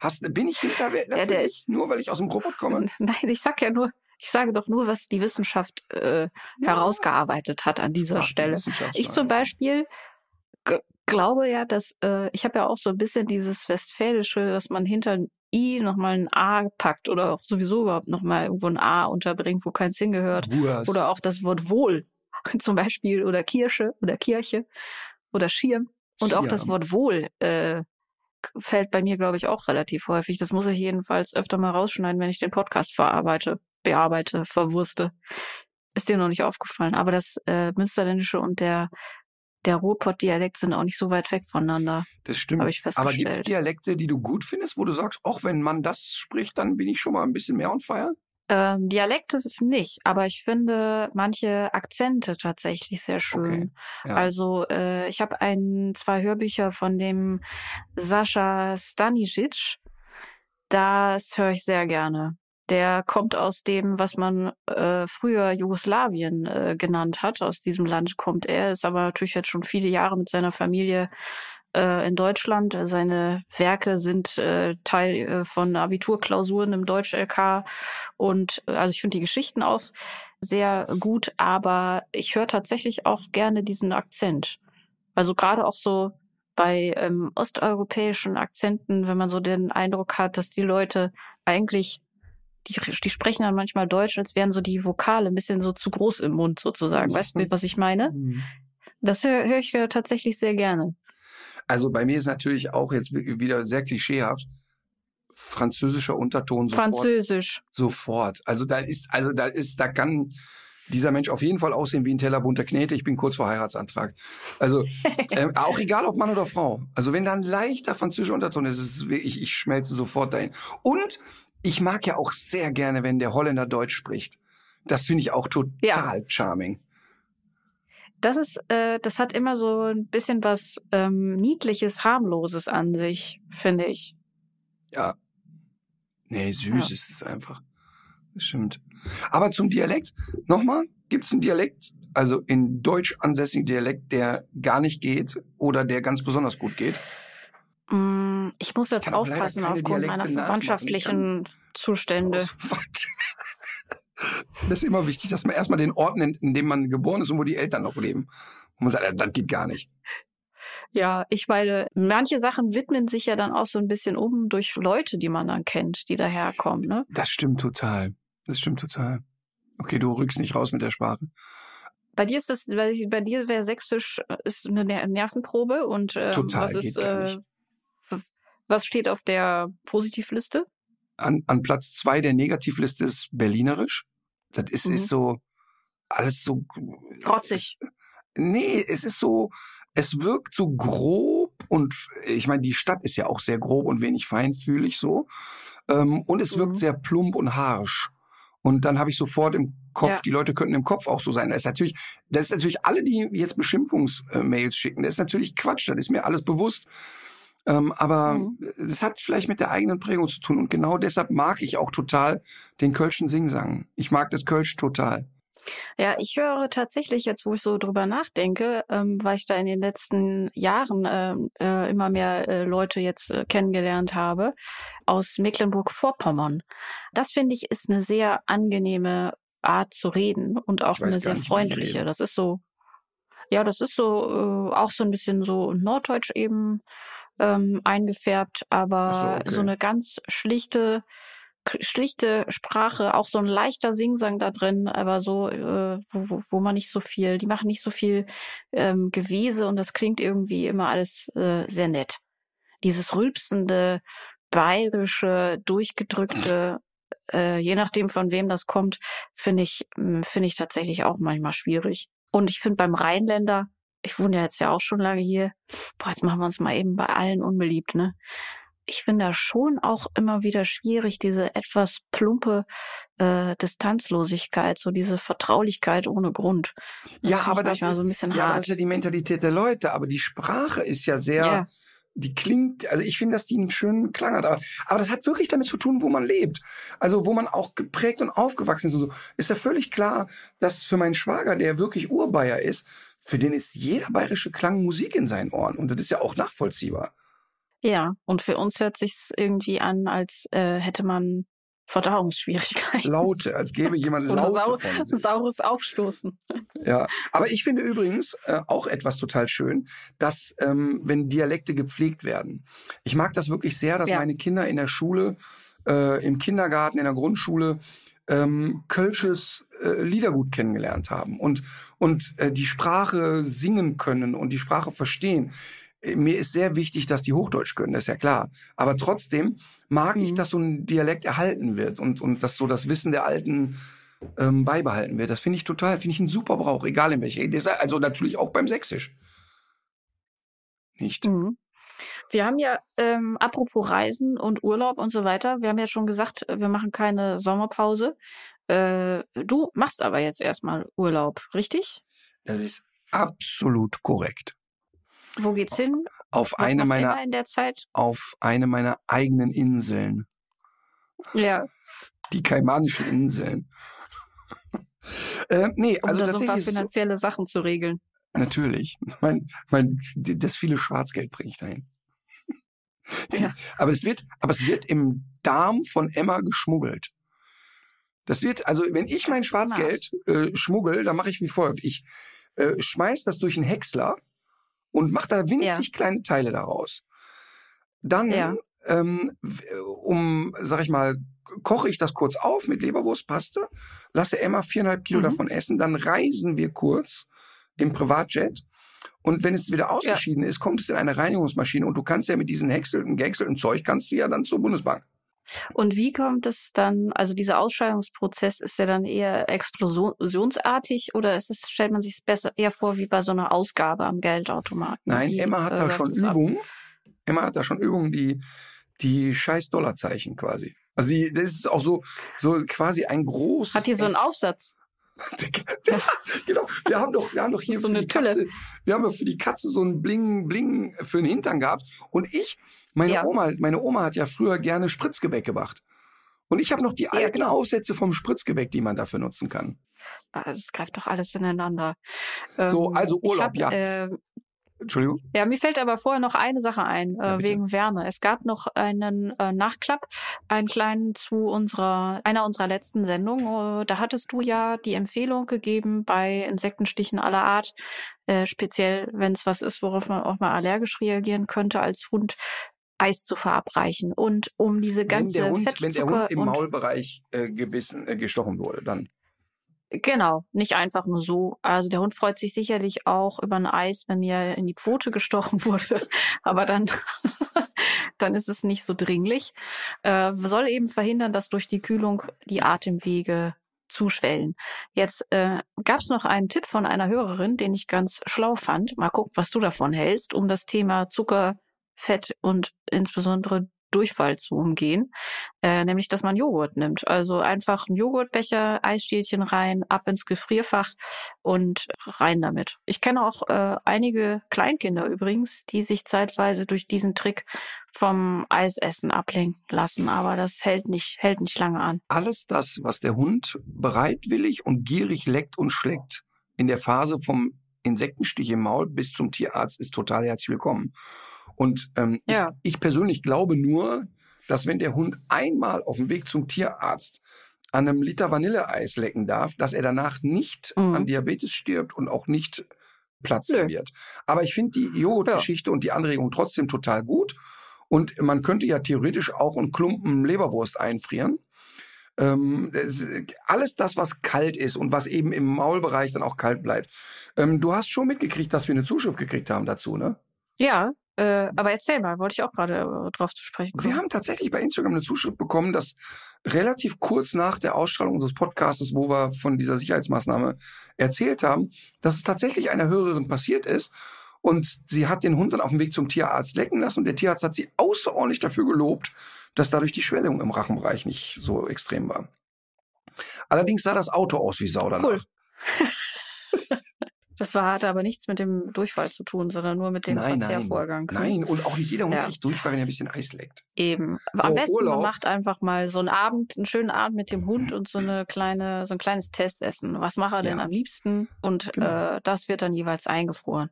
Hast, bin ich Hinterwäldler? Ja, der ist nur, weil ich aus dem Ruhrpott komme. Nein, ich sag ja nur, ich sage doch nur, was die Wissenschaft äh, ja. herausgearbeitet hat an dieser Ach, Stelle. Ich zum Beispiel glaube ja, dass äh, ich habe ja auch so ein bisschen dieses Westfälische, dass man hinter I nochmal ein A packt oder auch sowieso überhaupt nochmal irgendwo ein A unterbringt, wo keins hingehört. Wurst. Oder auch das Wort Wohl zum Beispiel oder Kirche oder Kirche oder Schirm. Und auch das Wort Wohl äh, fällt bei mir, glaube ich, auch relativ häufig. Das muss ich jedenfalls öfter mal rausschneiden, wenn ich den Podcast verarbeite, bearbeite, verwurste. Ist dir noch nicht aufgefallen. Aber das äh, Münsterländische und der der Ruhrpott-Dialekt sind auch nicht so weit weg voneinander. Das stimmt. ich Aber gibt es Dialekte, die du gut findest, wo du sagst, auch wenn man das spricht, dann bin ich schon mal ein bisschen mehr on fire? Ähm, Dialekte ist es nicht, aber ich finde manche Akzente tatsächlich sehr schön. Okay, ja. Also äh, ich habe ein zwei Hörbücher von dem Sascha Stanisic. Das höre ich sehr gerne der kommt aus dem, was man äh, früher Jugoslawien äh, genannt hat. Aus diesem Land kommt er, ist aber natürlich jetzt schon viele Jahre mit seiner Familie äh, in Deutschland. Seine Werke sind äh, Teil äh, von Abiturklausuren im Deutsch-LK. Und äh, also ich finde die Geschichten auch sehr gut, aber ich höre tatsächlich auch gerne diesen Akzent. Also gerade auch so bei ähm, osteuropäischen Akzenten, wenn man so den Eindruck hat, dass die Leute eigentlich die, die sprechen dann manchmal Deutsch, als wären so die Vokale ein bisschen so zu groß im Mund sozusagen. Weißt du, was ich meine? Mhm. Das höre hör ich tatsächlich sehr gerne. Also bei mir ist natürlich auch jetzt wieder sehr klischeehaft französischer Unterton sofort. Französisch. Sofort. Also da ist, also da ist, da kann dieser Mensch auf jeden Fall aussehen wie ein Teller bunter Knete. Ich bin kurz vor Heiratsantrag. Also äh, auch egal ob Mann oder Frau. Also wenn da ein leichter französischer Unterton ist, ist es wirklich, ich schmelze sofort dahin. Und ich mag ja auch sehr gerne, wenn der Holländer Deutsch spricht. Das finde ich auch total ja. charming. Das ist, äh, das hat immer so ein bisschen was ähm, niedliches, harmloses an sich, finde ich. Ja. Nee, süß ja. ist es einfach. Das stimmt. Aber zum Dialekt, nochmal, gibt es einen Dialekt, also in Deutsch ansässigen Dialekt, der gar nicht geht oder der ganz besonders gut geht? Mm, ich muss jetzt aufpassen aufgrund meiner verwandtschaftlichen Zustände. Das ist immer wichtig, dass man erstmal den Ort nennt, in dem man geboren ist und wo die Eltern noch leben. Und man sagt, das geht gar nicht. Ja, ich meine, manche Sachen widmen sich ja dann auch so ein bisschen um durch Leute, die man dann kennt, die daherkommen, ne? Das stimmt total. Das stimmt total. Okay, du rückst nicht raus mit der Sprache. Bei dir ist das, bei dir wäre Sächsisch äh, ist eine Nervenprobe und ähm, total, was ist, äh, was steht auf der Positivliste? An, an Platz zwei der Negativliste ist Berlinerisch. Das ist, mhm. ist so alles so rotzig. Nee, es ist so, es wirkt so grob und ich meine, die Stadt ist ja auch sehr grob und wenig feinfühlig so. Ähm, und es wirkt mhm. sehr plump und harsch. Und dann habe ich sofort im Kopf, ja. die Leute könnten im Kopf auch so sein. Das ist natürlich, das ist natürlich alle, die jetzt Beschimpfungsmails schicken, das ist natürlich Quatsch, das ist mir alles bewusst. Ähm, aber mhm. es hat vielleicht mit der eigenen Prägung zu tun. Und genau deshalb mag ich auch total den Kölschen Singsang. Ich mag das Kölsch total. Ja, ich höre tatsächlich jetzt, wo ich so drüber nachdenke, ähm, weil ich da in den letzten Jahren äh, äh, immer mehr äh, Leute jetzt äh, kennengelernt habe, aus Mecklenburg-Vorpommern. Das finde ich ist eine sehr angenehme Art zu reden und auch eine sehr nicht, freundliche. Das ist so, ja, das ist so äh, auch so ein bisschen so Norddeutsch eben ähm, eingefärbt, aber so, okay. so eine ganz schlichte, schlichte Sprache, auch so ein leichter Singsang da drin, aber so, äh, wo, wo, wo man nicht so viel, die machen nicht so viel ähm, Gewese und das klingt irgendwie immer alles äh, sehr nett. Dieses rülpsende, bayerische, durchgedrückte, äh, je nachdem von wem das kommt, finde ich, hm, finde ich tatsächlich auch manchmal schwierig. Und ich finde beim Rheinländer, ich wohne ja jetzt ja auch schon lange hier. Boah, jetzt machen wir uns mal eben bei allen unbeliebt, ne? ich finde das schon auch immer wieder schwierig, diese etwas plumpe äh, Distanzlosigkeit, so diese Vertraulichkeit ohne Grund. Das ja, aber das ist, so ein bisschen ja, hart. das ist ja die Mentalität der Leute, aber die Sprache ist ja sehr, Ja. die klingt, also ich finde, dass die einen schönen Klang hat, aber, aber das hat wirklich damit zu tun, wo man lebt. Also wo man auch geprägt und aufgewachsen ist und so. Ist ja völlig klar, dass für meinen Schwager, der wirklich Urbayer ist, für den ist jeder bayerische Klang Musik in seinen Ohren. Und das ist ja auch nachvollziehbar. Ja, und für uns hört sich's irgendwie an, als äh, hätte man Verdauungsschwierigkeiten. Laute, als gäbe jemand Oder sau Laute von sich. saures Aufstoßen. Ja, aber ich finde übrigens äh, auch etwas total schön, dass ähm, wenn Dialekte gepflegt werden. Ich mag das wirklich sehr, dass Ja. meine Kinder in der Schule, äh, im Kindergarten, in der Grundschule ähm, Kölsches äh, Liedergut kennengelernt haben und und äh, die Sprache singen können und die Sprache verstehen. Äh, Mir ist sehr wichtig, dass die Hochdeutsch können, das ist ja klar. Aber trotzdem mag ich, Mhm. dass so ein Dialekt erhalten wird und, und dass so das Wissen der Alten ähm, beibehalten wird. Das finde ich total, finde ich ein super Brauch, egal in welcher. Also natürlich auch beim Sächsisch. Nicht? Mhm. Wir haben ja, ähm, apropos Reisen und Urlaub und so weiter, wir haben ja schon gesagt, wir machen keine Sommerpause. Äh, du machst aber jetzt erstmal Urlaub, richtig? Das ist absolut korrekt. Wo geht's hin? Auf Was eine meiner, Emma in der Zeit? auf eine meiner eigenen Inseln. Ja, Die Kaimanischen Inseln. äh, nee, um also da so ein paar es so, finanzielle Sachen zu regeln. natürlich. Mein, mein, das viele Schwarzgeld bringe ich dahin. Die, Ja. Aber es wird, aber es wird im Darm von Emma geschmuggelt. Das wird, also wenn ich mein. Schwarzgeld äh, schmuggel, dann mache ich wie folgt. Ich äh, schmeiß das durch einen Häcksler und mache da winzig kleine Teile daraus. Dann, Ja. ähm, um, sag ich mal, koche ich das kurz auf mit Leberwurstpaste, lasse Emma viereinhalb Kilo Mhm. davon essen, dann reisen wir kurz im Privatjet. Und wenn es wieder ausgeschieden ist, kommt es in eine Reinigungsmaschine und du kannst ja mit diesen häckselten, gehäckselten Zeug kannst du ja dann zur Bundesbank. Und wie kommt es dann, also dieser Ausscheidungsprozess ist ja dann eher explosionsartig oder ist es, stellt man sich es besser eher vor wie bei so einer Ausgabe am Geldautomaten? Nein, Wie, Emma hat äh, da schon ab? Übungen. Emma hat da schon Übungen, die, die scheiß Dollarzeichen quasi. Also die, das ist auch so, so quasi ein großes. Hat die so einen. Aufsatz? ja, genau. Wir haben doch, wir haben doch hier So für eine die Tülle. Katze, wir haben doch für die Katze so einen Bling, Bling für den Hintern gehabt. Und ich, meine Ja. Oma, meine Oma hat ja früher gerne Spritzgebäck gemacht. Und ich habe noch die alten genau. Aufsätze vom Spritzgebäck, die man dafür nutzen kann. Ah, Das greift doch alles ineinander. So, Ähm, also Urlaub, hab, ja. Äh, Entschuldigung. ja, mir fällt aber vorher noch eine Sache ein, Ja, äh, wegen Wärme. Es gab noch einen äh, Nachklapp, einen kleinen zu unserer, einer unserer letzten Sendungen. Äh, da hattest du ja die Empfehlung gegeben, bei Insektenstichen aller Art, äh, speziell wenn es was ist, worauf man auch mal allergisch reagieren könnte als Hund, Eis zu verabreichen. Und um diese Wenn ganze der Hund, wenn der Fettzucker Hund im Maulbereich äh, gebissen, äh, gestochen wurde, dann. Genau, nicht einfach nur so. Also der Hund freut sich sicherlich auch über ein Eis, wenn ihr in die Pfote gestochen wurde, aber dann, dann ist es nicht so dringlich. Äh, soll eben verhindern, dass durch die Kühlung die Atemwege zuschwellen. Jetzt äh, gab es noch einen Tipp von einer Hörerin, den ich ganz schlau fand. Mal gucken, was du davon hältst, um das Thema Zucker, Fett und insbesondere Durchfall zu umgehen, äh, nämlich dass man Joghurt nimmt. Also einfach einen Joghurtbecher, Eisstielchen rein, ab ins Gefrierfach und rein damit. Ich kenne auch äh, einige Kleinkinder übrigens, die sich zeitweise durch diesen Trick vom Eisessen ablenken lassen, aber das hält nicht hält nicht lange an. Alles das, was der Hund bereitwillig und gierig leckt und schleckt, in der Phase vom Insektenstich im Maul bis zum Tierarzt, ist total herzlich willkommen. Und ähm, Ja. ich, ich persönlich glaube nur, dass wenn der Hund einmal auf dem Weg zum Tierarzt an einem Liter Vanilleeis lecken darf, dass er danach nicht Mhm. an Diabetes stirbt und auch nicht platzen Nö. wird. Aber ich finde die Joghurtgeschichte und die Anregung trotzdem total gut. Und man könnte ja theoretisch auch einen Klumpen Leberwurst einfrieren. Ähm, alles das, was kalt ist und was eben im Maulbereich dann auch kalt bleibt. Ähm, du hast schon mitgekriegt, dass wir eine Zuschrift gekriegt haben dazu, ne? Ja, äh, aber erzähl mal, wollte ich auch gerade äh, drauf zu sprechen kommen. Wir haben tatsächlich bei Instagram eine Zuschrift bekommen, dass relativ kurz nach der Ausstrahlung unseres Podcasts, wo wir von dieser Sicherheitsmaßnahme erzählt haben, dass es tatsächlich einer Hörerin passiert ist Und sie hat den Hund dann auf dem Weg zum Tierarzt lecken lassen und der Tierarzt hat sie außerordentlich dafür gelobt, dass dadurch die Schwellung im Rachenbereich nicht so extrem war. Allerdings sah das Auto aus wie Sau danach. Cool. Das war, hatte aber nichts mit dem Durchfall zu tun, sondern nur mit dem Nein, Verzehrvorgang. Nein, nein, und auch nicht jeder Hund Ja. kriegt Durchfall, wenn er ein bisschen Eis leckt. Eben. So, am besten Urlaub. man macht einfach mal so einen Abend, einen schönen Abend mit dem Hund und so eine kleine, so ein kleines Testessen. Was macht er denn Ja. am liebsten? Und Genau. äh, das wird dann jeweils eingefroren.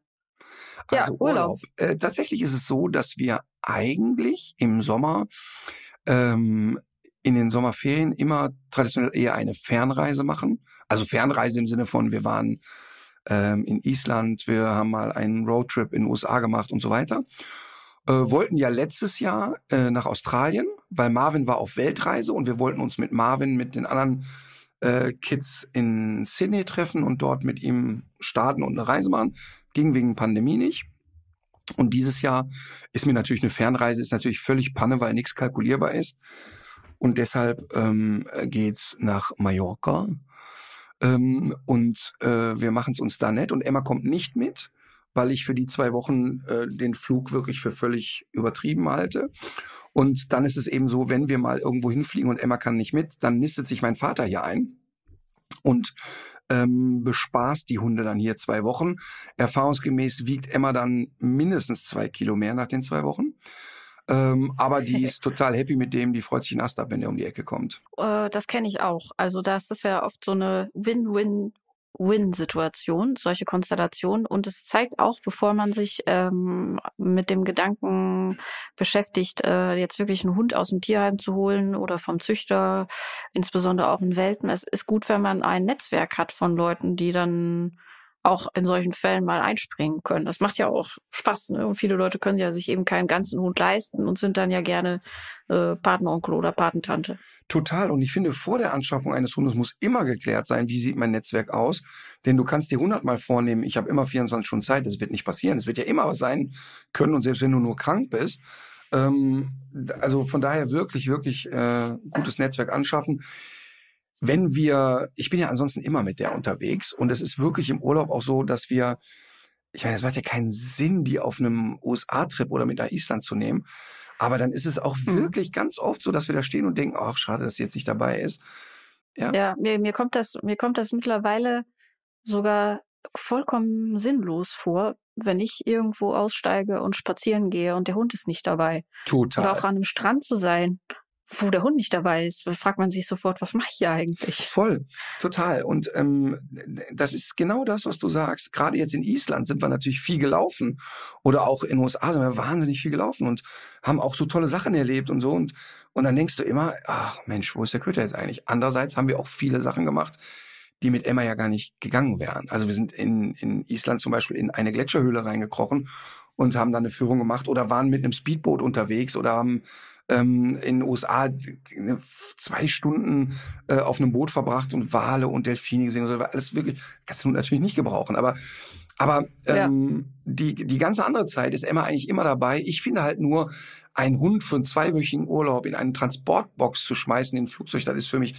Ja, Also Urlaub. Äh, tatsächlich ist es so, dass wir eigentlich im Sommer ähm, in den Sommerferien immer traditionell eher eine Fernreise machen. Also Fernreise im Sinne von, wir waren ähm, in Island, wir haben mal einen Roadtrip in den USA gemacht und so weiter. Äh, wollten ja letztes Jahr äh, nach Australien, weil Marvin war auf Weltreise und wir wollten uns mit Marvin, mit den anderen äh, Kids in Sydney treffen und dort mit ihm starten und eine Reise machen. Ging wegen Pandemie nicht. Und dieses Jahr ist mir natürlich eine Fernreise, ist natürlich völlig Panne, weil nichts kalkulierbar ist. Und deshalb ähm, geht's nach Mallorca. Ähm, und äh, wir machen es uns da nett. Und Emma kommt nicht mit, weil ich für die zwei Wochen äh, den Flug wirklich für völlig übertrieben halte. Und dann ist es eben so, wenn wir mal irgendwo hinfliegen und Emma kann nicht mit, dann nistet sich mein Vater hier ein und ähm, bespaßt die Hunde dann hier zwei Wochen. Erfahrungsgemäß wiegt Emma dann mindestens zwei Kilo mehr nach den zwei Wochen. Ähm, aber die ist total happy mit dem, die freut sich ein Ast ab, wenn der um die Ecke kommt. Äh, das kenne ich auch. Also da ist es ja oft so eine Win-Win-Win-Situation, solche Konstellationen. Und es zeigt auch, bevor man sich ähm, mit dem Gedanken beschäftigt, äh, jetzt wirklich einen Hund aus dem Tierheim zu holen oder vom Züchter, insbesondere auch in Welpen. Es ist gut, wenn man ein Netzwerk hat von Leuten, die dann auch in solchen Fällen mal einspringen können. Das macht ja auch Spaß. Ne? Und viele Leute können ja sich eben keinen ganzen Hund leisten und sind dann ja gerne äh, Patenonkel oder Patentante. Total. Und ich finde, vor der Anschaffung eines Hundes muss immer geklärt sein, wie sieht mein Netzwerk aus. Denn du kannst dir hundertmal vornehmen, ich habe immer 24 Stunden Zeit. Das wird nicht passieren. Es wird ja immer was sein können. Und selbst wenn du nur krank bist. Ähm, also von daher wirklich, wirklich äh, gutes Netzwerk anschaffen. Wenn wir, ich bin ja ansonsten immer mit der unterwegs. Und es ist wirklich im Urlaub auch so, dass wir, ich meine, es macht ja keinen Sinn, die auf einem USA-Trip oder mit nach Island zu nehmen. Aber dann ist es auch Mhm. wirklich ganz oft so, dass wir da stehen und denken, ach, schade, dass sie jetzt nicht dabei ist. Ja. Ja, mir, mir kommt das, mir kommt das mittlerweile sogar vollkommen sinnlos vor, wenn ich irgendwo aussteige und spazieren gehe und der Hund ist nicht dabei. Total. Oder auch an einem Strand zu sein, wo der Hund nicht dabei ist. Fragt man sich sofort, was mache ich hier eigentlich? Voll, total. Und ähm, das ist genau das, was du sagst. Gerade jetzt in Island sind wir natürlich viel gelaufen. Oder auch in den USA sind wir wahnsinnig viel gelaufen und haben auch so tolle Sachen erlebt und so. Und, und dann denkst du immer, ach Mensch, wo ist der Köter jetzt eigentlich? Andererseits haben wir auch viele Sachen gemacht, die mit Emma ja gar nicht gegangen wären. Also wir sind in, in Island zum Beispiel in eine Gletscherhöhle reingekrochen und haben dann eine Führung gemacht oder waren mit einem Speedboot unterwegs oder haben ähm, in den USA zwei Stunden äh, auf einem Boot verbracht und Wale und Delfine gesehen. Und so. Alles wirklich, kannst du natürlich nicht gebrauchen. Aber, aber ähm, die, die ganze andere Zeit ist Emma eigentlich immer dabei. Ich finde halt nur, einen Hund für einen zweiwöchigen Urlaub in eine Transportbox zu schmeißen in ein Flugzeug, das ist für mich,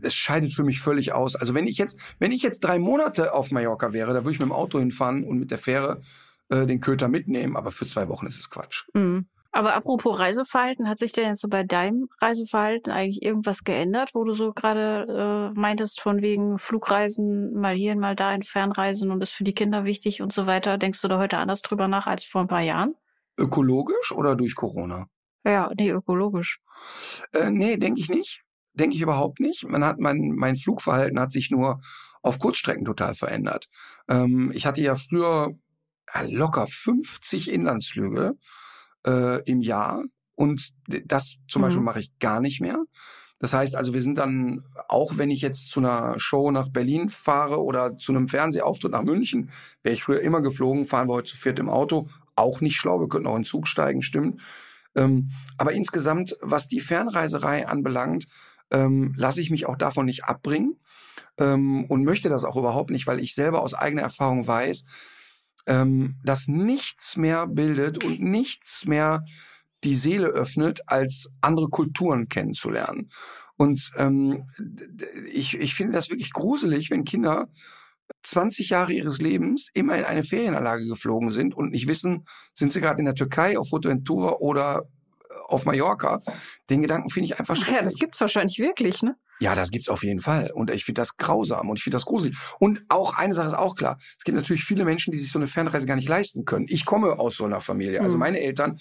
das scheidet für mich völlig aus. Also wenn ich jetzt, wenn ich jetzt drei Monate auf Mallorca wäre, da würde ich mit dem Auto hinfahren und mit der Fähre äh, den Köter mitnehmen, aber für zwei Wochen ist es Quatsch. Mhm. Aber apropos Reiseverhalten, hat sich denn jetzt so bei deinem Reiseverhalten eigentlich irgendwas geändert, wo du so gerade äh, meintest, von wegen Flugreisen, mal hierhin, mal dahin, Fernreisen und ist für die Kinder wichtig und so weiter? Denkst du da heute anders drüber nach als vor ein paar Jahren? Ökologisch oder durch Corona? Ja, nee, ökologisch. Äh, nee, denke ich nicht. Denke ich überhaupt nicht. Man hat mein, mein Flugverhalten hat sich nur auf Kurzstrecken total verändert. Ähm, ich hatte ja früher locker 50 Inlandsflüge äh, im Jahr und das zum Mhm. Beispiel mache ich gar nicht mehr. Das heißt also, wir sind dann, auch wenn ich jetzt zu einer Show nach Berlin fahre oder zu einem Fernsehauftritt nach München, wäre ich früher immer geflogen, fahren wir heute zu viert im Auto. Auch nicht schlau, wir könnten auch in den Zug steigen, stimmt. Ähm, aber insgesamt, was die Fernreiserei anbelangt, ähm, lasse ich mich auch davon nicht abbringen ähm, und möchte das auch überhaupt nicht, weil ich selber aus eigener Erfahrung weiß, ähm, dass nichts mehr bildet und nichts mehr die Seele öffnet, als andere Kulturen kennenzulernen. Und ähm, ich, ich finde das wirklich gruselig, wenn Kinder 20 Jahre ihres Lebens immer in eine Ferienanlage geflogen sind und nicht wissen, sind sie gerade in der Türkei, auf Fuerteventura oder auf Mallorca. Den Gedanken finde ich einfach schrecklich. Ja, das gibt's wahrscheinlich wirklich, ne? Ja, das gibt's auf jeden Fall. Und ich finde das grausam und ich finde das gruselig. Und auch eine Sache ist auch klar. Es gibt natürlich viele Menschen, die sich so eine Fernreise gar nicht leisten können. Ich komme aus so einer Familie. Also Mhm. meine Eltern,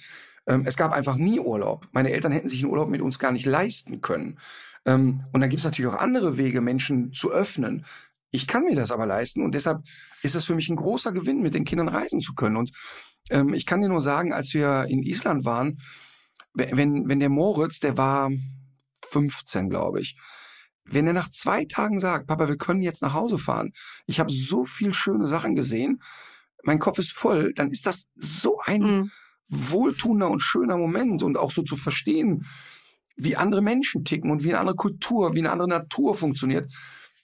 ähm, es gab einfach nie Urlaub. Meine Eltern hätten sich einen Urlaub mit uns gar nicht leisten können. Ähm, und dann gibt's natürlich auch andere Wege, Menschen zu öffnen. Ich kann mir das aber leisten und deshalb ist es für mich ein großer Gewinn, mit den Kindern reisen zu können. Und ähm, ich kann dir nur sagen, als wir in Island waren, wenn, wenn der Moritz, der war 15, glaube ich, wenn er nach zwei Tagen sagt, Papa, wir können jetzt nach Hause fahren, ich habe so viel schöne Sachen gesehen, mein Kopf ist voll, dann ist das so ein Mhm. wohltuender und schöner Moment und auch so zu verstehen, wie andere Menschen ticken und wie eine andere Kultur, wie eine andere Natur funktioniert.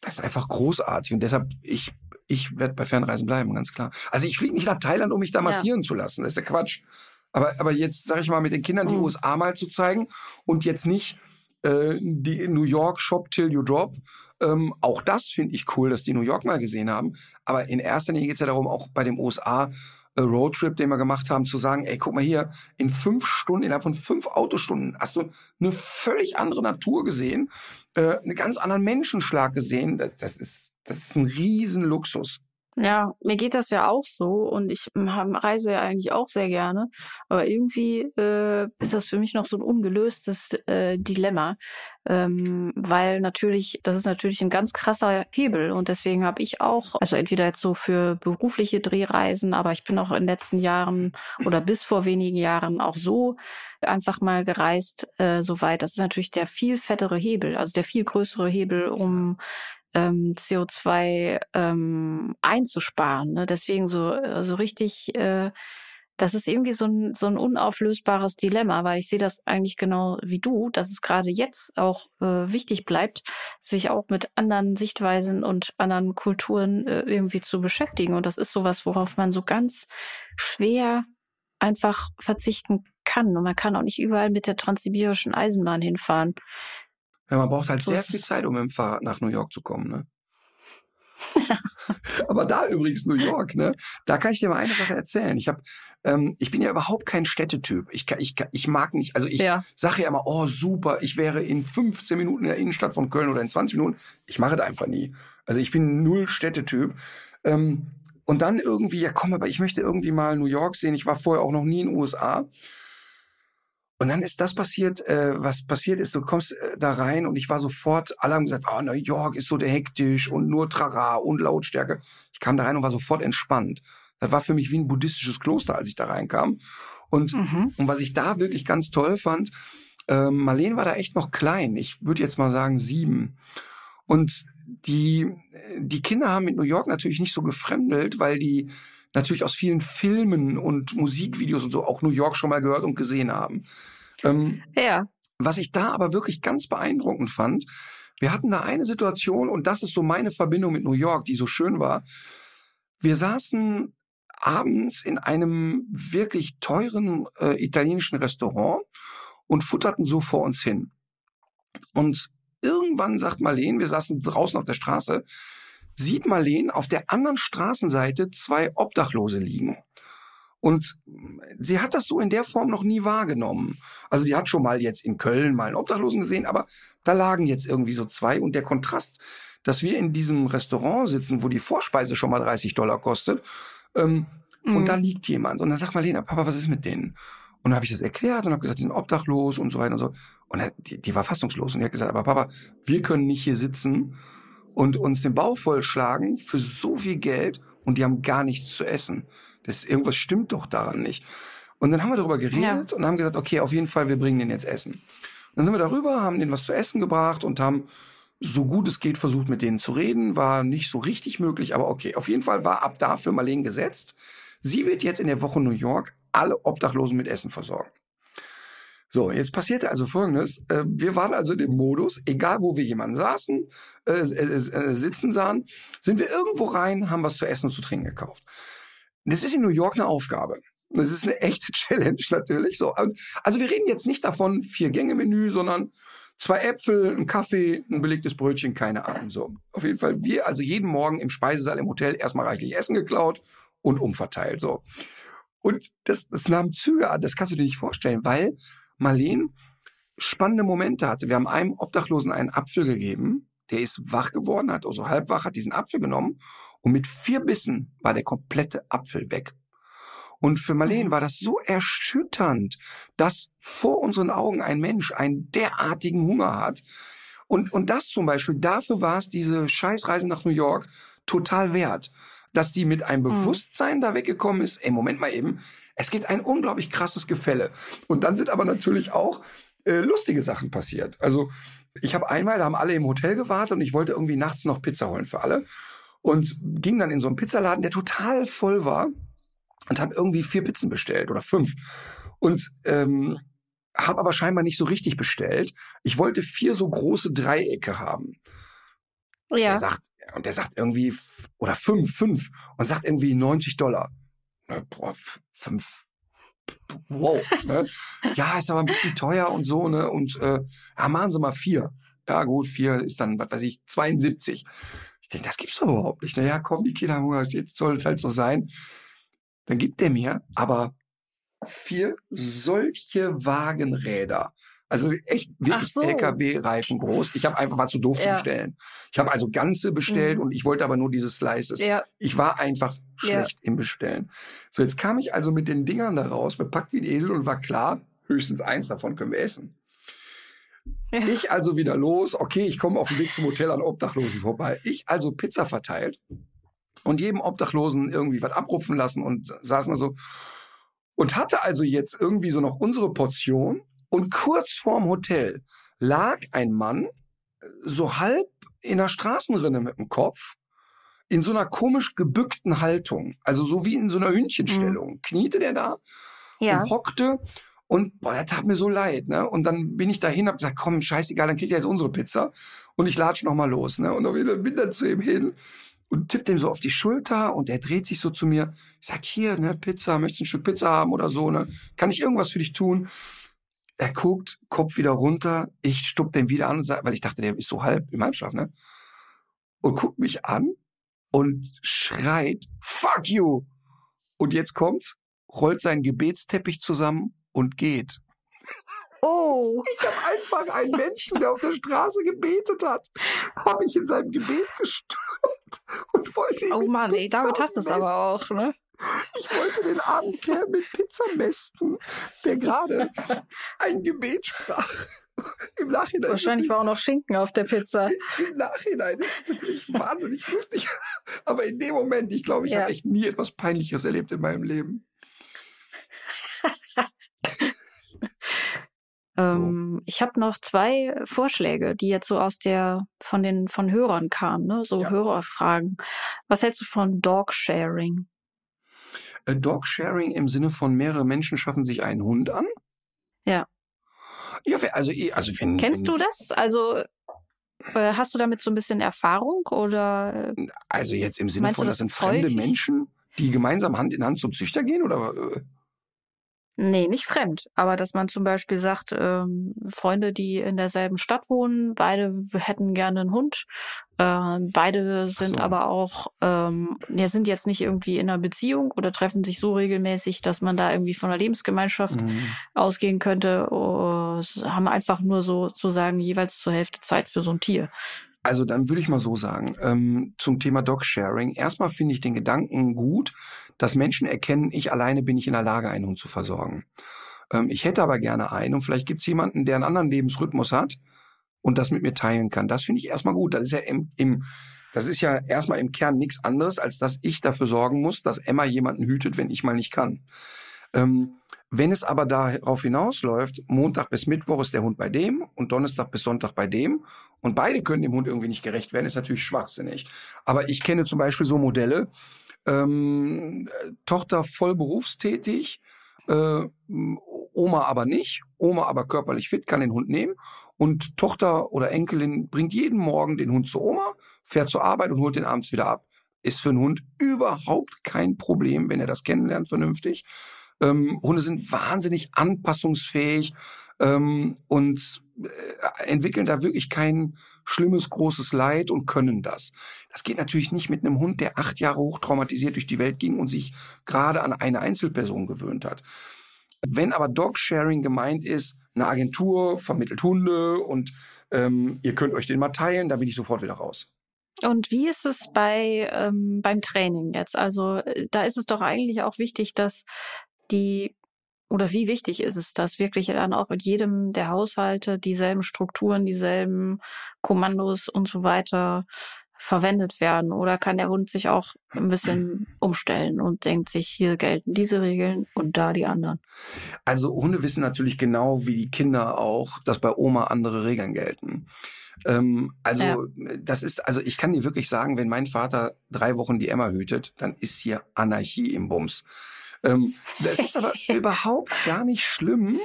Das ist einfach großartig und deshalb ich ich werde bei Fernreisen bleiben, ganz klar. Also ich fliege nicht nach Thailand, um mich da Ja. massieren zu lassen. Das ist ja Quatsch. Aber aber jetzt sage ich mal mit den Kindern die Mhm. USA mal zu zeigen und jetzt nicht äh, die New York Shop Till You Drop. Ähm, auch das finde ich cool, dass die New York mal gesehen haben. Aber in erster Linie geht es ja darum, auch bei dem USA äh, Roadtrip, den wir gemacht haben, zu sagen, ey, guck mal hier, in fünf Stunden, innerhalb von fünf Autostunden hast du eine völlig andere Natur gesehen, äh, einen ganz anderen Menschenschlag gesehen. Das, das ist das ist ein Riesenluxus. Ja, mir geht das ja auch so und ich reise ja eigentlich auch sehr gerne, aber irgendwie äh, ist das für mich noch so ein ungelöstes äh, Dilemma, ähm, weil natürlich, das ist natürlich ein ganz krasser Hebel und deswegen habe ich auch, also entweder jetzt so für berufliche Drehreisen, aber ich bin auch in den letzten Jahren oder bis vor wenigen Jahren auch so einfach mal gereist, äh, so weit. Das ist natürlich der viel fettere Hebel, also der viel größere Hebel, um ähm, CO2 ähm, einzusparen. Ne? Deswegen so, äh, so richtig, äh, das ist irgendwie so ein, so ein unauflösbares Dilemma, weil ich sehe das eigentlich genau wie du, dass es gerade jetzt auch äh, wichtig bleibt, sich auch mit anderen Sichtweisen und anderen Kulturen äh, irgendwie zu beschäftigen. Und das ist sowas, worauf man so ganz schwer einfach verzichten kann. Und man kann auch nicht überall mit der transsibirischen Eisenbahn hinfahren. Ja, man braucht halt So sehr viel. Zeit, um mit dem Fahrrad nach New York zu kommen, ne? Aber da übrigens New York, ne? Da kann ich dir mal eine Sache erzählen. Ich habe, ähm, ich bin ja überhaupt kein Städtetyp. Ich, ich, ich mag nicht, also ich Ja. sage ja immer, oh super, ich wäre in 15 Minuten in der Innenstadt von Köln oder in 20 Minuten. Ich mache das einfach nie. Also ich bin null Städtetyp. Ähm, und dann irgendwie, ja komm, aber ich möchte irgendwie mal New York sehen. Ich war vorher auch noch nie in den USA. Und dann ist das passiert, äh, was passiert ist, du kommst äh, da rein und ich war sofort, alle haben gesagt, oh, New York ist so der hektisch und nur Trara und Lautstärke. Ich kam da rein und war sofort entspannt. Das war für mich wie ein buddhistisches Kloster, als ich da reinkam. Und, Mhm. und was ich da wirklich ganz toll fand, ähm, Marlene war da echt noch klein. Ich würde jetzt mal sagen sieben. Und die, die Kinder haben mit New York natürlich nicht so gefremdelt, weil die natürlich aus vielen Filmen und Musikvideos und so auch New York schon mal gehört und gesehen haben. Ähm, Ja. was ich da aber wirklich ganz beeindruckend fand, wir hatten da eine Situation und das ist so meine Verbindung mit New York, die so schön war. Wir saßen abends in einem wirklich teuren äh, italienischen Restaurant und futterten so vor uns hin. Und irgendwann sagt Marlene, wir saßen draußen auf der Straße, sieht Marlene auf der anderen Straßenseite zwei Obdachlose liegen. Und sie hat das so in der Form noch nie wahrgenommen. Also die hat schon mal jetzt in Köln mal einen Obdachlosen gesehen, aber da lagen jetzt irgendwie so zwei. Und der Kontrast, dass wir in diesem Restaurant sitzen, wo die Vorspeise schon mal 30 Dollar kostet, ähm, Mhm. und da liegt jemand. Und dann sagt Marlene, Papa, was ist mit denen? Und dann habe ich das erklärt und habe gesagt, die sind obdachlos und so weiter und so. Und die, die war fassungslos. Und die hat gesagt, aber Papa, wir können nicht hier sitzen und uns den Bauch vollschlagen für so viel Geld und die haben gar nichts zu essen. Das irgendwas stimmt doch daran nicht. Und dann haben wir darüber geredet und haben gesagt, okay, auf jeden Fall, wir bringen denen jetzt Essen. Und dann sind wir darüber, haben denen was zu essen gebracht und haben so gut es geht versucht, mit denen zu reden. War nicht so richtig möglich, aber okay. Auf jeden Fall war ab da für Marlene gesetzt. Sie wird jetzt in der Woche New York alle Obdachlosen mit Essen versorgen. So, jetzt passierte also Folgendes. Äh, Wir waren also in dem Modus, egal wo wir jemanden saßen, äh, äh, äh, sitzen sahen, sind wir irgendwo rein, haben was zu essen und zu trinken gekauft. Das ist in New York eine Aufgabe. Das ist eine echte Challenge natürlich. So, also wir reden jetzt nicht davon vier Gänge Menü, sondern zwei Äpfel, ein Kaffee, ein belegtes Brötchen, keine Ahnung. So. Auf jeden Fall, wir also jeden Morgen im Speisesaal im Hotel erstmal reichlich Essen geklaut und umverteilt. So. Und das, das nahm Züge an, das kannst du dir nicht vorstellen, weil Marleen spannende Momente hatte. Wir haben einem Obdachlosen einen Apfel gegeben, der ist wach geworden, hat also halb wach, hat diesen Apfel genommen und mit vier Bissen war der komplette Apfel weg. Und für Marleen war das so erschütternd, dass vor unseren Augen ein Mensch einen derartigen Hunger hat. Und, und das zum Beispiel, dafür war es diese Scheißreise nach New York total wert. Dass die mit einem mhm. Bewusstsein da weggekommen ist, ey, Moment mal eben, es gibt ein unglaublich krasses Gefälle. Und dann sind aber natürlich auch äh, lustige Sachen passiert. Also ich habe einmal, da haben alle im Hotel gewartet und ich wollte irgendwie nachts noch Pizza holen für alle und ging dann in so einen Pizzaladen, der total voll war und habe irgendwie vier Pizzen bestellt oder fünf. Und ähm, habe aber scheinbar nicht so richtig bestellt. Ich wollte vier so große Dreiecke haben. Ja. Der sagt, und der sagt irgendwie, oder fünf, fünf, und sagt irgendwie 90 Dollar. Ne, boah, fünf. Wow. Ne? ja, ist aber ein bisschen teuer und so, ne? Und äh, ja, machen Sie mal vier. Ja, gut, vier ist dann, was weiß ich, 72. Ich denke, das gibt's doch überhaupt nicht. Naja, komm, die Kinder haben Hunger, jetzt soll es halt so sein. Dann gibt er mir aber vier solche Wagenräder. Also echt wirklich so. LKW-Reifen groß. Ich habe einfach war zu doof ja. zu bestellen. Ich habe also ganze bestellt mhm. und ich wollte aber nur diese Slices. Ja. Ich war einfach schlecht im Bestellen. So, jetzt kam ich also mit den Dingern da raus, bepackt wie ein Esel und war klar, höchstens eins davon können wir essen. Ja. Ich also wieder los. Okay, ich komme auf dem Weg zum Hotel an Obdachlosen vorbei. Ich also Pizza verteilt und jedem Obdachlosen irgendwie was abrupfen lassen und saßen da so und hatte also jetzt irgendwie so noch unsere Portion und kurz vorm Hotel lag ein Mann so halb in der Straßenrinne mit dem Kopf in so einer komisch gebückten Haltung, also so wie in so einer Hündchenstellung. Mhm. Kniete der da ja. und hockte und boah, der tat mir so leid, ne? Und dann bin ich dahin, hab gesagt, komm, scheißegal, dann kriegt er jetzt unsere Pizza und ich latsch noch mal los, ne? Und dann bin dann zu ihm hin und tippt ihm so auf die Schulter und er dreht sich so zu mir. Ich sag, hier, ne, Pizza, möchtest du ein Stück Pizza haben oder so, ne? Kann ich irgendwas für dich tun? Er guckt, Kopf wieder runter, ich stupp den wieder an und sag, weil ich dachte, der ist so halb im Halbschlaf, ne? Und guckt mich an und schreit, fuck you! Und jetzt kommt's, rollt seinen Gebetsteppich zusammen und geht. Oh. Ich habe einfach einen Menschen, der auf der Straße gebetet hat, habe ich in seinem Gebet gestört und wollte ihn Oh Mann, ey, damit hast du es aber auch, ne? Ich wollte den armen Kerl mit Pizza mästen, der gerade ein Gebet sprach. Im Nachhinein. Wahrscheinlich war auch noch Schinken auf der Pizza. Im Nachhinein ist es natürlich wahnsinnig lustig. Aber in dem Moment, ich glaube, ich ja. habe echt nie etwas Peinliches erlebt in meinem Leben. Ähm, ich habe noch zwei Vorschläge, die jetzt so aus der von den von Hörern kamen, ne? so ja. Hörerfragen. Was hältst du von Dog-Sharing? Äh, Dog-Sharing im Sinne von mehrere Menschen schaffen sich einen Hund an? Ja. Ja, also, also wenn, Kennst wenn, du das? Also äh, hast du damit so ein bisschen Erfahrung oder? Äh, also jetzt im Sinne von, das, das sind fremde Menschen, die gemeinsam Hand in Hand zum Züchter gehen oder? Äh? Nee, nicht fremd. Aber dass man zum Beispiel sagt, ähm, Freunde, die in derselben Stadt wohnen, beide hätten gerne einen Hund. Äh, beide sind so. aber auch, ähm, ja, sind jetzt nicht irgendwie in einer Beziehung oder treffen sich so regelmäßig, dass man da irgendwie von einer Lebensgemeinschaft mhm. ausgehen könnte. Oh, haben einfach nur so sozusagen jeweils zur Hälfte Zeit für so ein Tier. Also dann würde ich mal so sagen, ähm, zum Thema Dog-Sharing. Erstmal finde ich den Gedanken gut, dass Menschen erkennen, ich alleine bin nicht in der Lage, einen Hund zu versorgen. Ähm, ich hätte aber gerne einen und vielleicht gibt es jemanden, der einen anderen Lebensrhythmus hat und das mit mir teilen kann. Das finde ich erstmal gut. Das ist ja im, im das ist ja erstmal im Kern nichts anderes, als dass ich dafür sorgen muss, dass Emma jemanden hütet, wenn ich mal nicht kann. Ähm, wenn es aber darauf hinausläuft, Montag bis Mittwoch ist der Hund bei dem und Donnerstag bis Sonntag bei dem und beide können dem Hund irgendwie nicht gerecht werden, ist natürlich schwachsinnig. Aber ich kenne zum Beispiel so Modelle, ähm, Tochter voll berufstätig, äh, Oma aber nicht, Oma aber körperlich fit, kann den Hund nehmen und Tochter oder Enkelin bringt jeden Morgen den Hund zur Oma, fährt zur Arbeit und holt den abends wieder ab. Ist für einen Hund überhaupt kein Problem, wenn er das kennenlernt vernünftig. Ähm, Hunde sind wahnsinnig anpassungsfähig ähm, und äh, entwickeln da wirklich kein schlimmes, großes Leid und können das. Das geht natürlich nicht mit einem Hund, der acht Jahre hochtraumatisiert durch die Welt ging und sich gerade an eine Einzelperson gewöhnt hat. Wenn aber Dog-Sharing gemeint ist, eine Agentur vermittelt Hunde und ähm, ihr könnt euch den mal teilen, da bin ich sofort wieder raus. Und wie ist es bei ähm, beim Training jetzt? Also äh, da ist es doch eigentlich auch wichtig, dass die oder wie wichtig ist es, dass wirklich dann auch in jedem der Haushalte dieselben Strukturen, dieselben Kommandos und so weiter verwendet werden? Oder kann der Hund sich auch ein bisschen umstellen und denkt sich, hier gelten diese Regeln und da die anderen? Also Hunde wissen natürlich genau wie die Kinder auch, dass bei Oma andere Regeln gelten. Ähm, also ja. das ist, also ich kann dir wirklich sagen, wenn mein Vater drei Wochen die Emma hütet, dann ist hier Anarchie im Bums. Ähm, das ist aber überhaupt gar nicht schlimm,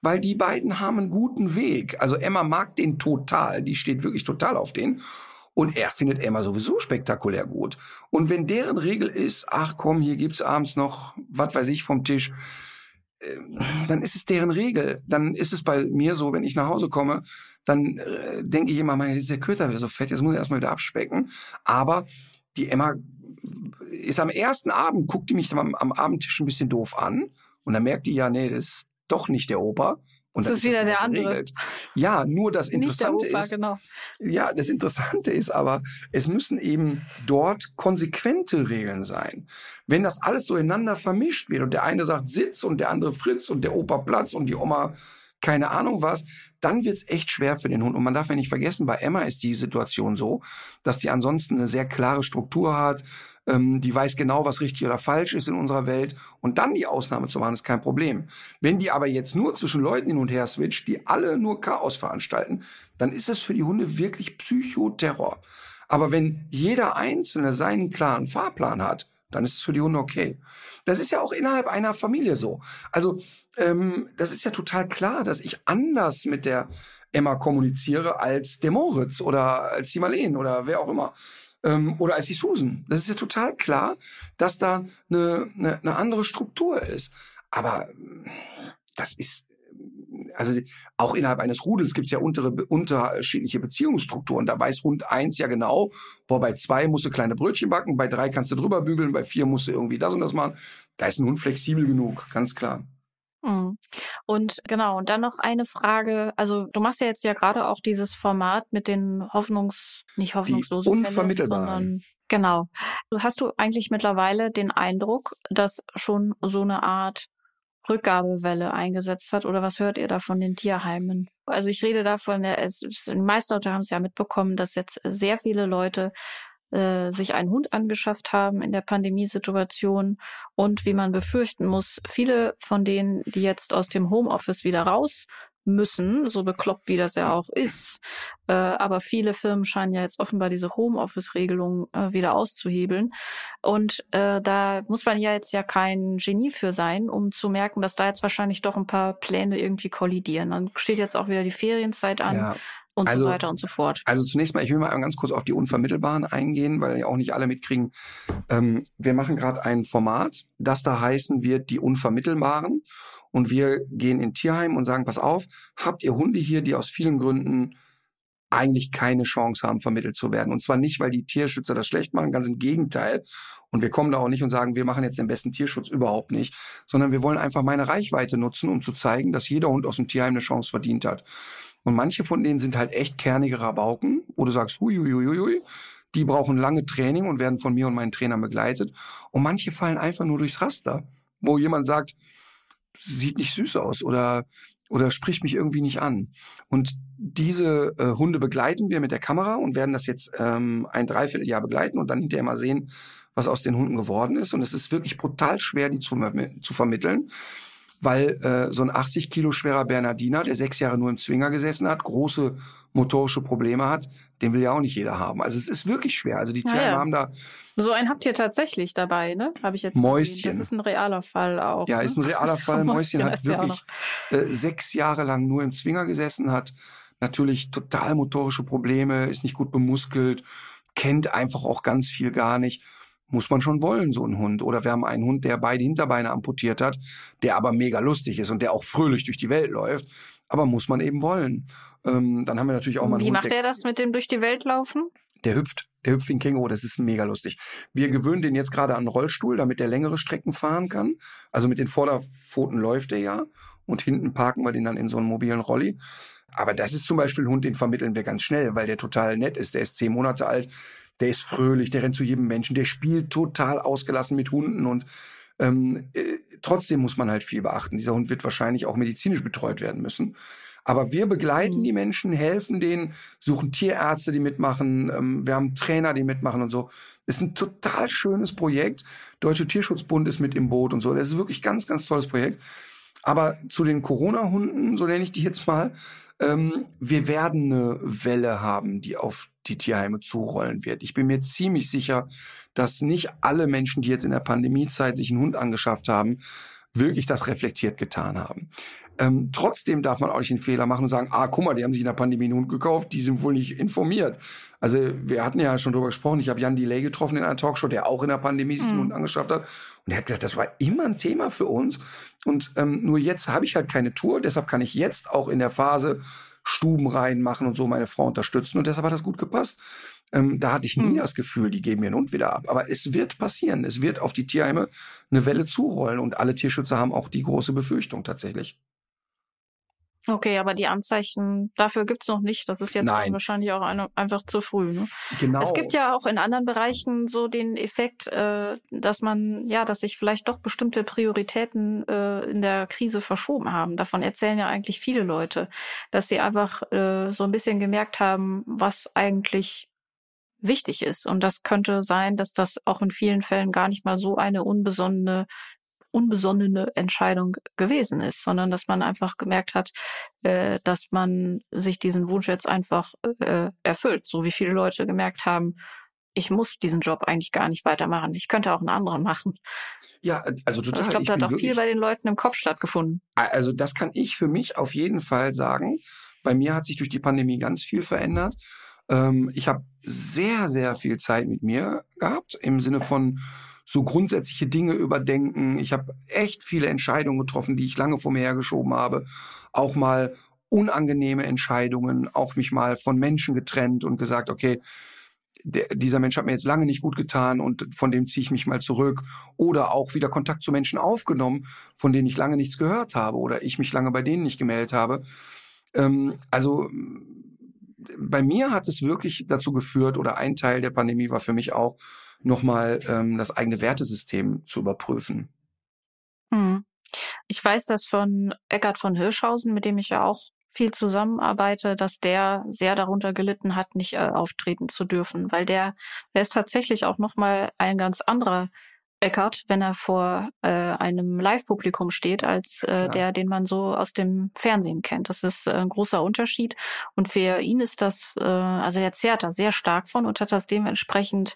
weil die beiden haben einen guten Weg. Also Emma mag den total, die steht wirklich total auf den. Und er findet Emma sowieso spektakulär gut. Und wenn deren Regel ist, ach komm, hier gibt's abends noch, was weiß ich, vom Tisch, äh, dann ist es deren Regel. Dann ist es bei mir so, wenn ich nach Hause komme, dann äh, denke ich immer, mein, jetzt ist der Köter wieder so fett, jetzt muss ich erstmal wieder abspecken. Aber die Emma ist am ersten Abend, guckt die mich am, am Abendtisch ein bisschen doof an und dann merkt die ja, nee, das ist doch nicht der Opa. Und das ist wieder der andere. Ja, nur das Interessante Opa, ist, genau. ja, das Interessante ist aber, es müssen eben dort konsequente Regeln sein. Wenn das alles so ineinander vermischt wird und der eine sagt Sitz und der andere Fritz und der Opa Platz und die Oma keine Ahnung was, dann wird's echt schwer für den Hund. Und man darf ja nicht vergessen, bei Emma ist die Situation so, dass die ansonsten eine sehr klare Struktur hat, ähm, die weiß genau, was richtig oder falsch ist in unserer Welt. Und dann die Ausnahme zu machen, ist kein Problem. Wenn die aber jetzt nur zwischen Leuten hin und her switcht, die alle nur Chaos veranstalten, dann ist es für die Hunde wirklich Psychoterror. Aber wenn jeder Einzelne seinen klaren Fahrplan hat, dann ist es für die Hunde okay. Das ist ja auch innerhalb einer Familie so. Also ähm, das ist ja total klar, dass ich anders mit der Emma kommuniziere als der Moritz oder als die Marleen oder wer auch immer. Ähm, oder als die Susan. Das ist ja total klar, dass da eine, eine, eine andere Struktur ist. Aber das ist also auch innerhalb eines Rudels gibt es ja untere, unterschiedliche Beziehungsstrukturen. Da weiß Hund eins ja genau, boah, bei zwei musst du kleine Brötchen backen, bei drei kannst du drüber bügeln, bei vier musst du irgendwie das und das machen. Da ist ein Hund flexibel genug, ganz klar. Mhm. Und genau, und dann noch eine Frage. Also du machst ja jetzt ja gerade auch dieses Format mit den Hoffnungs, nicht hoffnungslosen Unvermittelbaren. Fälle, sondern genau. Hast du eigentlich mittlerweile den Eindruck, dass schon so eine Art Rückgabewelle eingesetzt hat? Oder was hört ihr da von den Tierheimen? Also ich rede davon, es, die meisten Leute haben es ja mitbekommen, dass jetzt sehr viele Leute äh, sich einen Hund angeschafft haben in der Pandemiesituation und wie man befürchten muss, viele von denen, die jetzt aus dem Homeoffice wieder raus müssen, so bekloppt wie das ja auch ist. Äh, aber viele Firmen scheinen ja jetzt offenbar diese Homeoffice-Regelung äh, wieder auszuhebeln. Und äh, da muss man ja jetzt ja kein Genie für sein, um zu merken, dass da jetzt wahrscheinlich doch ein paar Pläne irgendwie kollidieren. Dann steht jetzt auch wieder die Ferienzeit an. Ja und also, so weiter und so fort. Also zunächst mal, ich will mal ganz kurz auf die Unvermittelbaren eingehen, weil ja auch nicht alle mitkriegen. Ähm, wir machen gerade ein Format, das da heißen wird die Unvermittelbaren. Und wir gehen in Tierheim und sagen, pass auf, habt ihr Hunde hier, die aus vielen Gründen eigentlich keine Chance haben, vermittelt zu werden. Und zwar nicht, weil die Tierschützer das schlecht machen, ganz im Gegenteil. Und wir kommen da auch nicht und sagen, wir machen jetzt den besten Tierschutz überhaupt nicht, sondern wir wollen einfach meine Reichweite nutzen, um zu zeigen, dass jeder Hund aus dem Tierheim eine Chance verdient hat. Und manche von denen sind halt echt kernige Rabauken, wo du sagst, hui, hui, hui, hui, die brauchen lange Training und werden von mir und meinen Trainern begleitet. Und manche fallen einfach nur durchs Raster, wo jemand sagt, sieht nicht süß aus oder oder spricht mich irgendwie nicht an. Und diese äh, Hunde begleiten wir mit der Kamera und werden das jetzt ähm, ein Dreivierteljahr begleiten und dann hinterher mal sehen, was aus den Hunden geworden ist. Und es ist wirklich brutal schwer, die zu, zu vermitteln weil äh, so ein 80 Kilo schwerer Bernardiner, der sechs Jahre nur im Zwinger gesessen hat, große motorische Probleme hat, den will ja auch nicht jeder haben. Also es ist wirklich schwer. Also die Tierheime ja, ja. haben da so einen habt ihr tatsächlich dabei, ne? Habe ich jetzt Mäuschen. Gesehen. Das ist ein realer Fall auch. Ja, ne? ist ein realer Fall. Mäuschen hat wirklich äh, sechs Jahre lang nur im Zwinger gesessen, hat natürlich total motorische Probleme, ist nicht gut bemuskelt, kennt einfach auch ganz viel gar nicht muss man schon wollen, so ein Hund. Oder wir haben einen Hund, der beide Hinterbeine amputiert hat, der aber mega lustig ist und der auch fröhlich durch die Welt läuft. aber muss man eben wollen. Ähm, dann haben wir natürlich auch mal einen Wie Hund, macht der- er das mit dem durch die Welt laufen? der hüpft. Der hüpft wie ein Känguru, das ist mega lustig. Wir gewöhnen den jetzt gerade an einen Rollstuhl, damit der längere Strecken fahren kann. Also mit den Vorderpfoten läuft er ja und hinten parken wir den dann in so einen mobilen Rolli. Aber das ist zum Beispiel ein Hund, den vermitteln wir ganz schnell, weil der total nett ist. Der ist zehn Monate alt, der ist fröhlich, der rennt zu jedem Menschen, der spielt total ausgelassen mit Hunden und ähm, äh, trotzdem muss man halt viel beachten. Dieser Hund wird wahrscheinlich auch medizinisch betreut werden müssen. Aber wir begleiten Mhm. die Menschen, helfen denen, suchen Tierärzte, die mitmachen. Ähm, wir haben Trainer, die mitmachen und so. Ist ein total schönes Projekt. Deutsche Tierschutzbund ist mit im Boot und so. Das ist wirklich ein ganz, ganz tolles Projekt. Aber zu den Corona-Hunden, so nenne ich die jetzt mal, ähm, wir werden eine Welle haben, die auf die Tierheime zurollen wird. Ich bin mir ziemlich sicher, dass nicht alle Menschen, die jetzt in der Pandemiezeit sich einen Hund angeschafft haben, wirklich das reflektiert getan haben. Ähm, trotzdem darf man auch nicht den Fehler machen und sagen, ah, guck mal, die haben sich in der Pandemie einen Hund gekauft, die sind wohl nicht informiert. Also wir hatten ja schon drüber gesprochen, ich habe Jan Delay getroffen in einer Talkshow, der auch in der Pandemie sich einen Mhm. Hund angeschafft hat. Und der hat gesagt, das war immer ein Thema für uns. Und ähm, nur jetzt habe ich halt keine Tour, deshalb kann ich jetzt auch in der Phase Stuben reinmachen und so meine Frau unterstützen. Und deshalb hat das gut gepasst. Ähm, da hatte ich nie Mhm. das Gefühl, die geben ihren Hund wieder ab. Aber es wird passieren. Es wird auf die Tierheime eine Welle zurollen. Und alle Tierschützer haben auch die große Befürchtung tatsächlich. Okay, aber die Anzeichen dafür gibt's noch nicht. Das ist jetzt Nein. wahrscheinlich auch eine, einfach zu früh. Ne? Genau. Es gibt ja auch in anderen Bereichen so den Effekt, äh, dass man, ja, dass sich vielleicht doch bestimmte Prioritäten äh, in der Krise verschoben haben. Davon erzählen ja eigentlich viele Leute, dass sie einfach äh, so ein bisschen gemerkt haben, was eigentlich wichtig ist. Und das könnte sein, dass das auch in vielen Fällen gar nicht mal so eine unbesonnene unbesonnene Entscheidung gewesen ist, sondern dass man einfach gemerkt hat, äh, dass man sich diesen Wunsch jetzt einfach äh, erfüllt, so wie viele Leute gemerkt haben, ich muss diesen Job eigentlich gar nicht weitermachen. Ich könnte auch einen anderen machen. ja, also total. ich glaube, da hat auch viel bei den Leuten im Kopf stattgefunden. Also das kann ich für mich auf jeden Fall sagen. Bei mir hat sich durch die Pandemie ganz viel verändert. Ähm, ich habe sehr, sehr viel Zeit mit mir gehabt, im Sinne von so grundsätzliche Dinge überdenken. Ich habe echt viele Entscheidungen getroffen, die ich lange vor mir hergeschoben habe. Auch mal unangenehme Entscheidungen, auch mich mal von Menschen getrennt und gesagt, okay, der, dieser Mensch hat mir jetzt lange nicht gut getan und von dem ziehe ich mich mal zurück. Oder auch wieder Kontakt zu Menschen aufgenommen, von denen ich lange nichts gehört habe oder ich mich lange bei denen nicht gemeldet habe. Ähm, also bei mir hat es wirklich dazu geführt, oder ein Teil der Pandemie war für mich auch, nochmal ähm, das eigene Wertesystem zu überprüfen. Hm. Ich weiß das von Eckart von Hirschhausen, mit dem ich ja auch viel zusammenarbeite, dass der sehr darunter gelitten hat, nicht äh, auftreten zu dürfen, weil der, der ist tatsächlich auch nochmal ein ganz anderer Eckart, wenn er vor äh, einem Live-Publikum steht, als äh, Ja. der, den man so aus dem Fernsehen kennt. Das ist äh, ein großer Unterschied. Und für ihn ist das, äh, also er zehrt da sehr stark von und hat das dementsprechend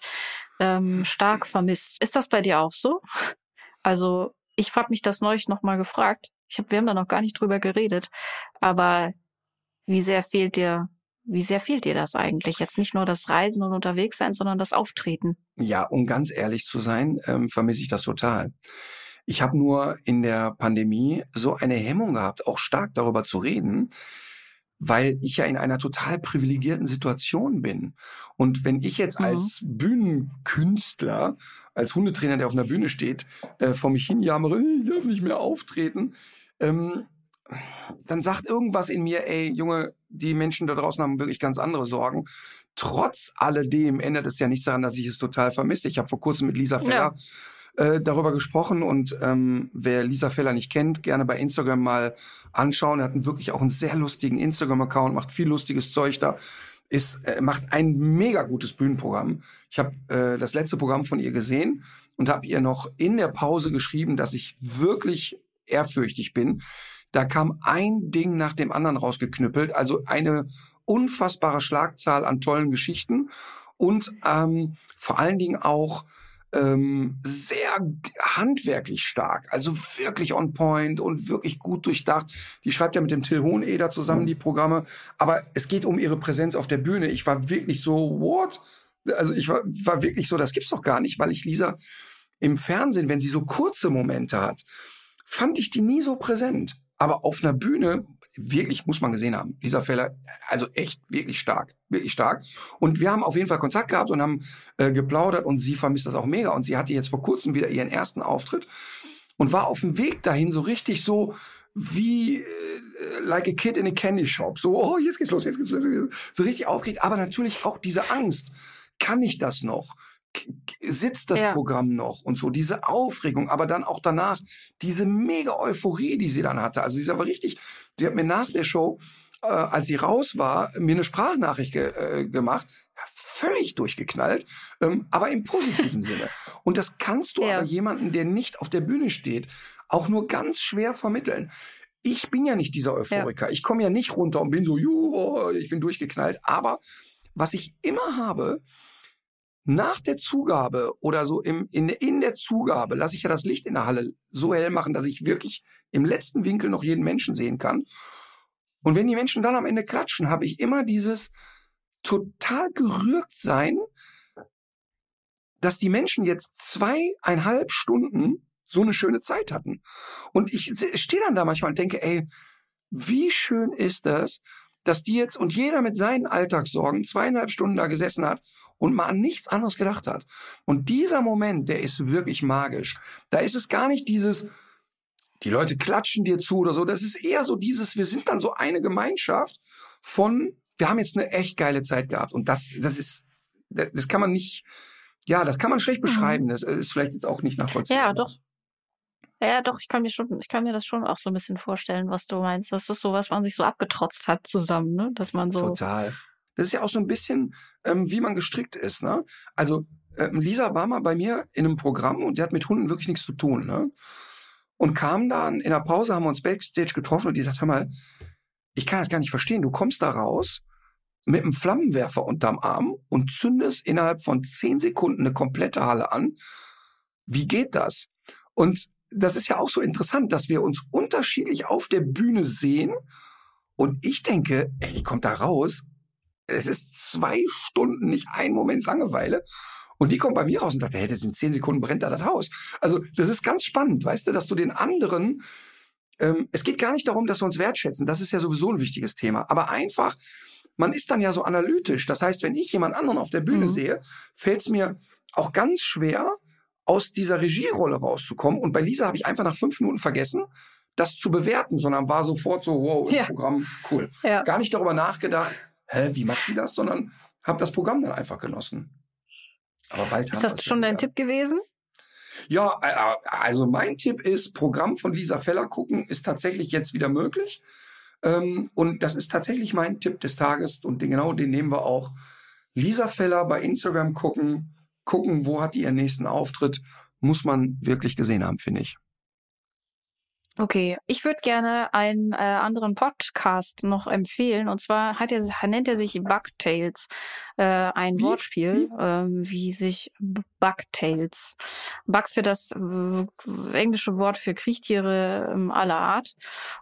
ähm, stark vermisst. Ist das bei dir auch so? Also ich habe mich das neulich noch mal gefragt. Ich hab, wir haben da noch gar nicht drüber geredet. Aber wie sehr fehlt dir, wie sehr fehlt dir das eigentlich? Jetzt nicht nur das Reisen und unterwegs sein, sondern das Auftreten. Ja, um ganz ehrlich zu sein, ähm, vermisse ich das total. Ich habe nur in der Pandemie so eine Hemmung gehabt, auch stark darüber zu reden, weil ich ja in einer total privilegierten Situation bin. Und wenn ich jetzt Mhm. als Bühnenkünstler, als Hundetrainer, der auf einer Bühne steht, äh, vor mich hinjammere, ich darf nicht mehr auftreten, ähm, dann sagt irgendwas in mir, ey, Junge, die Menschen da draußen haben wirklich ganz andere Sorgen. Trotz alledem ändert es ja nichts daran, dass ich es total vermisse. Ich habe vor kurzem mit Lisa Feller äh, darüber gesprochen und ähm, wer Lisa Feller nicht kennt, gerne bei Instagram mal anschauen. Er hat einen wirklich auch einen sehr lustigen Instagram-Account, macht viel lustiges Zeug da. Ist, äh, macht ein mega gutes Bühnenprogramm. Ich habe äh, das letzte Programm von ihr gesehen und habe ihr noch in der Pause geschrieben, dass ich wirklich ehrfürchtig bin. Da kam ein Ding nach dem anderen rausgeknüppelt, also eine unfassbare Schlagzahl an tollen Geschichten und ähm, vor allen Dingen auch ähm, sehr handwerklich stark, also wirklich on point und wirklich gut durchdacht. Die schreibt ja mit dem Till Hoheneder zusammen die Programme, aber es geht um ihre Präsenz auf der Bühne. Ich war wirklich so, what? Also ich war, war wirklich so, das gibt's doch gar nicht, weil ich Lisa im Fernsehen, wenn sie so kurze Momente hat, fand ich die nie so präsent. Aber auf einer Bühne wirklich, muss man gesehen haben. Lisa Feller, also echt wirklich stark, wirklich stark. Und wir haben auf jeden Fall Kontakt gehabt und haben äh, geplaudert und sie vermisst das auch mega. Und sie hatte jetzt vor kurzem wieder ihren ersten Auftritt und war auf dem Weg dahin so richtig so wie äh, like a kid in a candy shop. So, oh, jetzt geht's los, jetzt geht's los. So richtig aufgeregt, aber natürlich auch diese Angst. Kann ich das noch? Sitzt das ja. Programm noch und so diese Aufregung, aber dann auch danach diese mega Euphorie, die sie dann hatte. Also sie ist aber richtig, sie hat mir nach der Show, äh, als sie raus war, mir eine Sprachnachricht ge äh, gemacht, völlig durchgeknallt, ähm, aber im positiven Sinne. Und das kannst du ja. aber jemanden, der nicht auf der Bühne steht, auch nur ganz schwer vermitteln. Ich bin ja nicht dieser Euphoriker. Ja. Ich komme ja nicht runter und bin so, juhu, ich bin durchgeknallt. Aber was ich immer habe, nach der Zugabe oder so im, in, in der Zugabe lasse ich ja das Licht in der Halle so hell machen, dass ich wirklich im letzten Winkel noch jeden Menschen sehen kann. Und wenn die Menschen dann am Ende klatschen, habe ich immer dieses total gerührt sein, dass die Menschen jetzt zweieinhalb Stunden so eine schöne Zeit hatten. Und ich stehe dann da manchmal und denke, ey, wie schön ist das, dass die jetzt und jeder mit seinen Alltagssorgen zweieinhalb Stunden da gesessen hat und mal an nichts anderes gedacht hat. Und dieser Moment, der ist wirklich magisch. Da ist es gar nicht dieses, die Leute klatschen dir zu oder so. Das ist eher so dieses, wir sind dann so eine Gemeinschaft von, wir haben jetzt eine echt geile Zeit gehabt. Und das, das ist, das, das kann man nicht, ja, das kann man schlecht mhm. beschreiben. Das ist vielleicht jetzt auch nicht nachvollziehbar. Ja, doch. Ja, doch, ich kann mir schon, ich kann mir das schon auch so ein bisschen vorstellen, was du meinst. Das ist so, was man sich so abgetrotzt hat zusammen, ne? Dass man so. Total. Das ist ja auch so ein bisschen, ähm, wie man gestrickt ist, ne? Also, ähm, Lisa war mal bei mir in einem Programm und sie hat mit Hunden wirklich nichts zu tun, ne? Und kam dann in der Pause, haben wir uns Backstage getroffen und die sagt, hör mal, ich kann das gar nicht verstehen. Du kommst da raus mit einem Flammenwerfer unterm Arm und zündest innerhalb von zehn Sekunden eine komplette Halle an. Wie geht das? Und das ist ja auch so interessant, dass wir uns unterschiedlich auf der Bühne sehen. Und ich denke, ey, die kommt da raus. Es ist zwei Stunden, nicht ein Moment Langeweile. Und die kommt bei mir raus und sagt, hey, das sind zehn Sekunden brennt da das Haus. Also das ist ganz spannend, weißt du, dass du den anderen, ähm, es geht gar nicht darum, dass wir uns wertschätzen. Das ist ja sowieso ein wichtiges Thema. Aber einfach, man ist dann ja so analytisch. Das heißt, wenn ich jemand anderen auf der Bühne mhm. sehe, fällt es mir auch ganz schwer, aus dieser Regierolle rauszukommen. Und bei Lisa habe ich einfach nach fünf Minuten vergessen, das zu bewerten, sondern war sofort so, wow, ja. Programm, cool. Ja. Gar nicht darüber nachgedacht, hä, wie macht die das, sondern habe das Programm dann einfach genossen. Aber bald Ist das schon dein Tipp gewesen? Ja, äh, äh, also mein Tipp ist, Programm von Lisa Feller gucken ist tatsächlich jetzt wieder möglich. Ähm, und das ist tatsächlich mein Tipp des Tages und genau den nehmen wir auch. Lisa Feller bei Instagram gucken, gucken, wo hat die ihren nächsten Auftritt, muss man wirklich gesehen haben, finde ich. Okay, ich würde gerne einen äh, anderen Podcast noch empfehlen. Und zwar hat er, nennt er sich Bugtails, äh, ein wie? Wortspiel, äh, wie sich Bugtails. Bug für das englische Wort für Kriechtiere ähm, aller Art.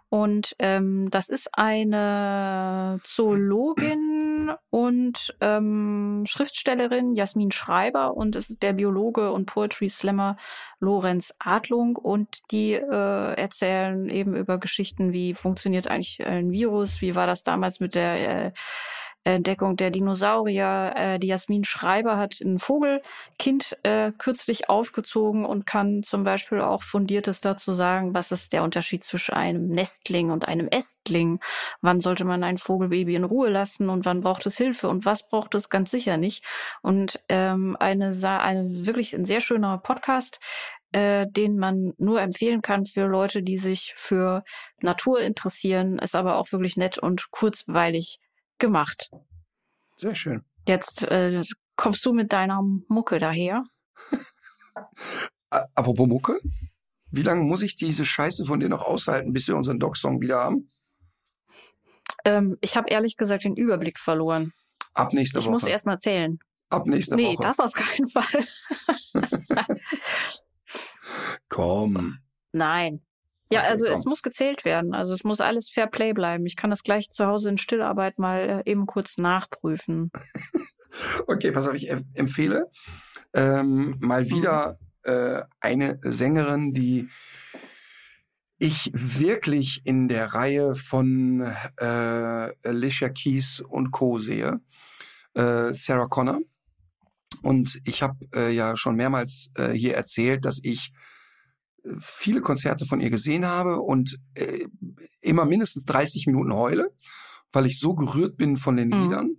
Und ähm, das ist eine Zoologin und ähm, Schriftstellerin Jasmin Schreiber und es ist der Biologe und Poetry Slammer Lorenz Adlung und die äh, erzählen eben über Geschichten, wie funktioniert eigentlich ein Virus, wie war das damals mit der äh, Entdeckung der Dinosaurier. Äh, die Jasmin Schreiber hat ein Vogelkind äh, kürzlich aufgezogen und kann zum Beispiel auch fundiertes dazu sagen, was ist der Unterschied zwischen einem Nestling und einem Ästling. Wann sollte man ein Vogelbaby in Ruhe lassen und wann braucht es Hilfe und was braucht es ganz sicher nicht. Und ähm, eine, eine wirklich ein sehr schöner Podcast, äh, den man nur empfehlen kann für Leute, die sich für Natur interessieren, ist aber auch wirklich nett und kurzweilig gemacht. Sehr schön. Jetzt äh, kommst du mit deiner Mucke daher. Apropos Mucke, wie lange muss ich diese Scheiße von dir noch aushalten, bis wir unseren Dog-Song wieder haben? Ähm, ich habe ehrlich gesagt den Überblick verloren. Ab nächster ich Woche. Ich muss erst mal zählen. Ab nächster nee, Woche. Nee, das auf keinen Fall. Komm. Nein. Ja, also es muss gezählt werden. Also es muss alles Fair Play bleiben. Ich kann das gleich zu Hause in Stillarbeit mal äh, eben kurz nachprüfen. okay, pass auf, ich empfehle ähm, mal mhm. wieder äh, eine Sängerin, die ich wirklich in der Reihe von äh, Alicia Keys und Co. sehe. Äh, Sarah Connor. Und ich habe äh, ja schon mehrmals äh, hier erzählt, dass ich viele Konzerte von ihr gesehen habe und äh, immer mindestens 30 Minuten heule, weil ich so gerührt bin von den mhm. Liedern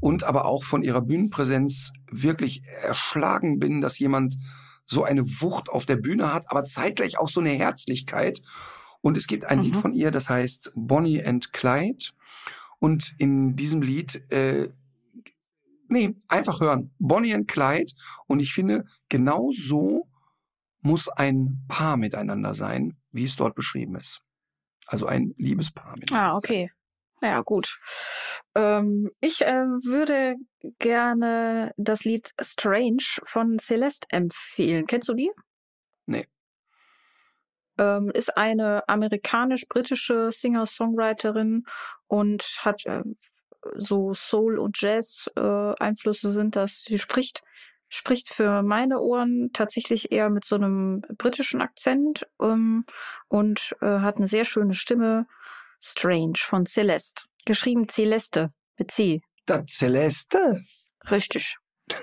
und aber auch von ihrer Bühnenpräsenz wirklich erschlagen bin, dass jemand so eine Wucht auf der Bühne hat, aber zeitgleich auch so eine Herzlichkeit. Und es gibt ein mhm. Lied von ihr, das heißt Bonnie and Clyde. Und in diesem Lied, äh, nee, einfach hören. Bonnie and Clyde. Und ich finde, genau so muss ein Paar miteinander sein, wie es dort beschrieben ist. Also ein Liebespaar miteinander. Ah, okay. Ja, gut. Ähm, ich äh, würde gerne das Lied Strange von Celeste empfehlen. Kennst du die? Nee. Ähm, ist eine amerikanisch-britische Singer-Songwriterin und hat äh, so Soul- und Jazz-Einflüsse äh, sind das. Sie spricht spricht für meine Ohren tatsächlich eher mit so einem britischen Akzent ähm, und äh, hat eine sehr schöne Stimme Strange von Celeste. Geschrieben Celeste mit C. Das Celeste? Richtig.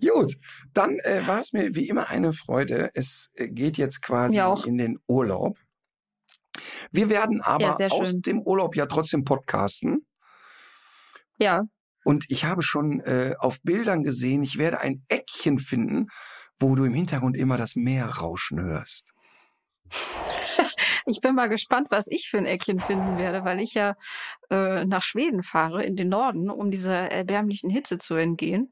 Gut, dann äh, war es mir wie immer eine Freude. Es äh, geht jetzt quasi in den Urlaub. Wir werden aber ja, aus dem Urlaub ja trotzdem podcasten. Ja. Und ich habe schon äh, auf Bildern gesehen, ich werde ein Eckchen finden, wo du im Hintergrund immer das Meer rauschen hörst. Ich bin mal gespannt, was ich für ein Eckchen finden werde, weil ich ja äh, nach Schweden fahre, in den Norden, um dieser erbärmlichen Hitze zu entgehen.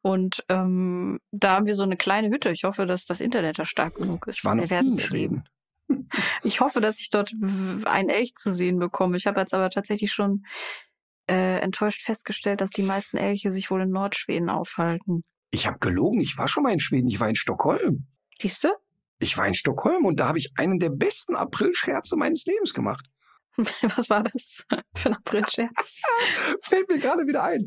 Und ähm, da haben wir so eine kleine Hütte. Ich hoffe, dass das Internet da stark genug ist. Ich war noch wir werden in Schweden. Ich hoffe, dass ich dort ein Elch zu sehen bekomme. Ich habe jetzt aber tatsächlich schon äh, enttäuscht festgestellt, dass die meisten Elche sich wohl in Nordschweden aufhalten. Ich habe gelogen. Ich war schon mal in Schweden. Ich war in Stockholm. Siehst du? Ich war in Stockholm und da habe ich einen der besten Aprilscherze meines Lebens gemacht. Was war das für ein Aprilscherz? Fällt mir gerade wieder ein.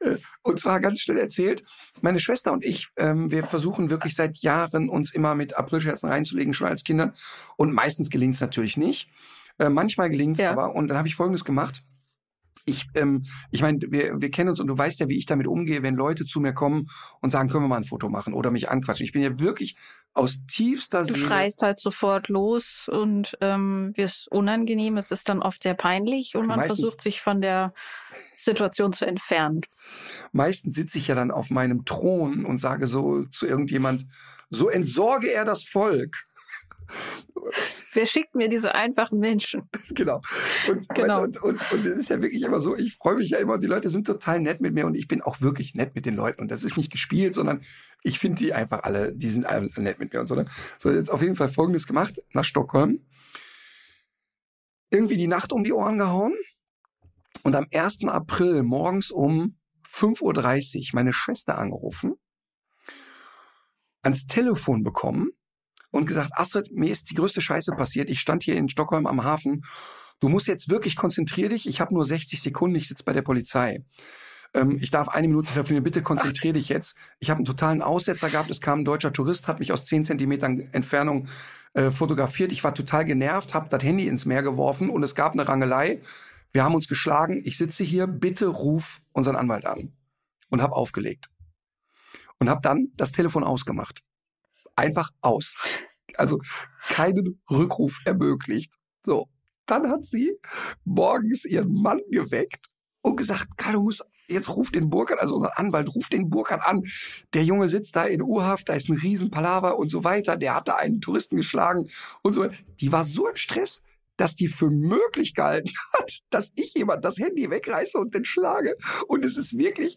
Äh, und zwar ganz schnell erzählt, meine Schwester und ich, ähm, wir versuchen wirklich seit Jahren uns immer mit Aprilscherzen reinzulegen, schon als Kinder. Und meistens gelingt es natürlich nicht. Äh, manchmal gelingt es ja. aber. Und dann habe ich Folgendes gemacht ich, ähm, ich meine, wir, wir kennen uns und du weißt ja, wie ich damit umgehe, wenn Leute zu mir kommen und sagen, können wir mal ein Foto machen oder mich anquatschen. Ich bin ja wirklich aus tiefster Du Seele schreist halt sofort los und ähm, wirst unangenehm. Es ist dann oft sehr peinlich und man Meistens, versucht sich von der Situation zu entfernen. Meistens sitze ich ja dann auf meinem Thron und sage so zu irgendjemand, so entsorge er das Volk. Wer schickt mir diese einfachen Menschen? Genau. Und, genau. Weißt, und, und, und es ist ja wirklich immer so, ich freue mich ja immer, die Leute sind total nett mit mir und ich bin auch wirklich nett mit den Leuten. Und das ist nicht gespielt, sondern ich finde die einfach alle, die sind alle nett mit mir und so. Ne? So, jetzt auf jeden Fall Folgendes gemacht, nach Stockholm. Irgendwie die Nacht um die Ohren gehauen. Und am 1. April morgens um 5.30 Uhr meine Schwester angerufen, ans Telefon bekommen und gesagt, Astrid, mir ist die größte Scheiße passiert. Ich stand hier in Stockholm am Hafen. Du musst jetzt wirklich konzentrier dich. Ich habe nur 60 Sekunden. Ich sitze bei der Polizei. Ähm, ich darf eine Minute telefonieren. Bitte konzentrier dich jetzt. Ich habe einen totalen Aussetzer gehabt. Es kam ein deutscher Tourist, hat mich aus 10 Zentimetern Entfernung äh, fotografiert. Ich war total genervt, habe das Handy ins Meer geworfen und es gab eine Rangelei. Wir haben uns geschlagen. Ich sitze hier. Bitte ruf unseren Anwalt an. Und habe aufgelegt. Und habe dann das Telefon ausgemacht einfach aus. Also keinen Rückruf ermöglicht. So, dann hat sie morgens ihren Mann geweckt und gesagt, Karl, du musst jetzt ruf den Burkhardt, also unser Anwalt, ruf den Burkhardt an. Der Junge sitzt da in U-Haft, da ist ein Riesenpalaver und so weiter. Der hat da einen Touristen geschlagen und so. Die war so im Stress, dass die für möglich gehalten hat, dass ich jemand das Handy wegreiße und den schlage. Und es ist wirklich,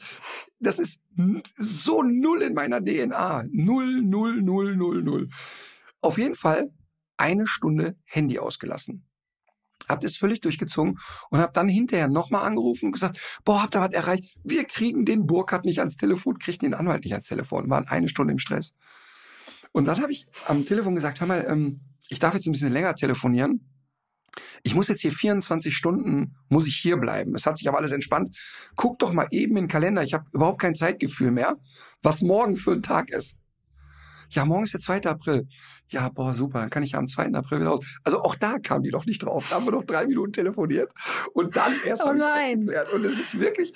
das ist so null in meiner DNA. Null, null, null, null, null. Auf jeden Fall eine Stunde Handy ausgelassen. Hab das völlig durchgezogen und hab dann hinterher nochmal angerufen und gesagt, boah, habt ihr was erreicht? Wir kriegen den Burkhardt nicht ans Telefon, kriegen den Anwalt nicht ans Telefon. Waren eine Stunde im Stress. Und dann habe ich am Telefon gesagt, hör mal, ähm, ich darf jetzt ein bisschen länger telefonieren ich muss jetzt hier 24 Stunden, muss ich hier bleiben. Es hat sich aber alles entspannt. Guck doch mal eben in den Kalender. Ich habe überhaupt kein Zeitgefühl mehr, was morgen für ein Tag ist. Ja, morgen ist der 2. April. Ja, boah, super, dann kann ich ja am 2. April wieder raus. Also auch da kam die noch nicht drauf. Da haben wir noch drei Minuten telefoniert und dann erst Oh habe ich geklärt. Und es ist wirklich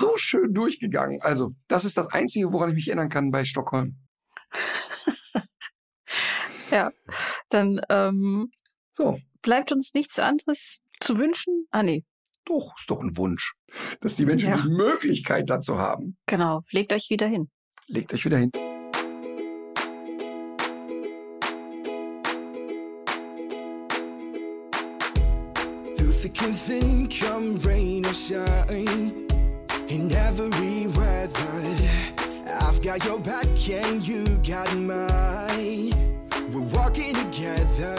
so schön durchgegangen. Also, das ist das Einzige, woran ich mich erinnern kann bei Stockholm. Ja, dann ähm, So, bleibt uns nichts anderes zu wünschen. Ah nee, doch, ist doch ein Wunsch, dass die Menschen Ja. die Möglichkeit dazu haben. genau. Legt euch wieder hin. Legt euch wieder hin. Through thick and thin, come rain or shine. In every weather, I've got your back and you got mine. We're walking together,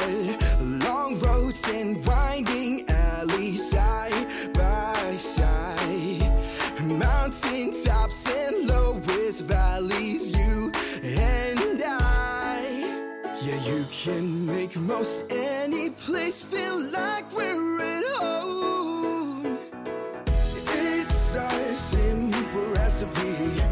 long roads and winding alleys, side by side. Mountain tops and lowest valleys, you and I. Yeah, you can make most any place feel like we're at home. It's a simple recipe.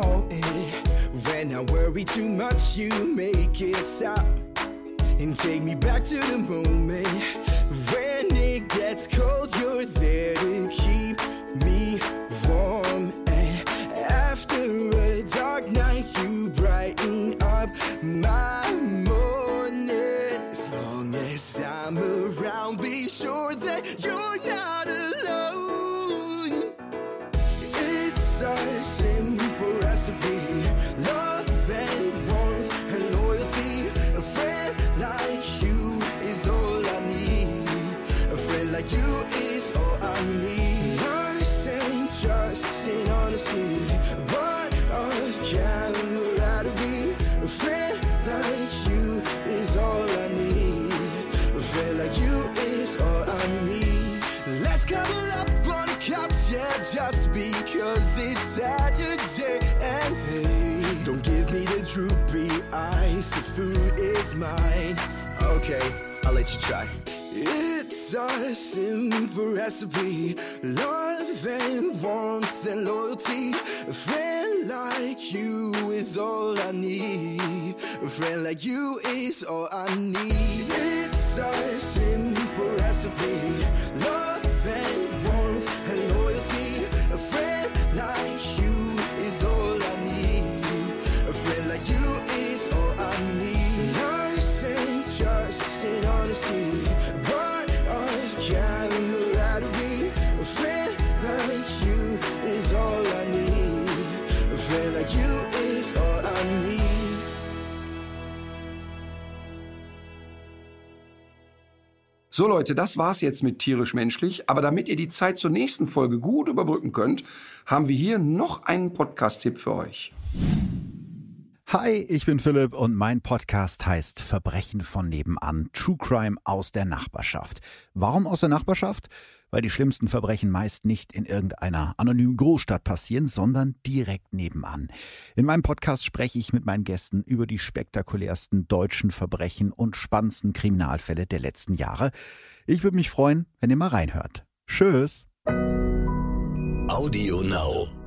Know it. When I worry too much, you make it stop. And take me back to the moment when it gets cold. You're there to keep me warm. And after a dark night, you brighten up my morning. As long as I'm around, be sure that you're not alone. Is mine. Okay, I'll let you try. It's a simple recipe. Love and warmth and loyalty. A friend like you is all I need. A friend like you is all I need. It's a simple recipe. Love So Leute, das war's jetzt mit tierisch menschlich. Aber damit ihr die Zeit zur nächsten Folge gut überbrücken könnt, haben wir hier noch einen Podcast-Tipp für euch. Hi, ich bin Philipp und mein Podcast heißt Verbrechen von nebenan, True Crime aus der Nachbarschaft. Warum aus der Nachbarschaft? Weil die schlimmsten Verbrechen meist nicht in irgendeiner anonymen Großstadt passieren, sondern direkt nebenan. In meinem Podcast spreche ich mit meinen Gästen über die spektakulärsten deutschen Verbrechen und spannendsten Kriminalfälle der letzten Jahre. Ich würde mich freuen, wenn ihr mal reinhört. Tschüss! Audio Now.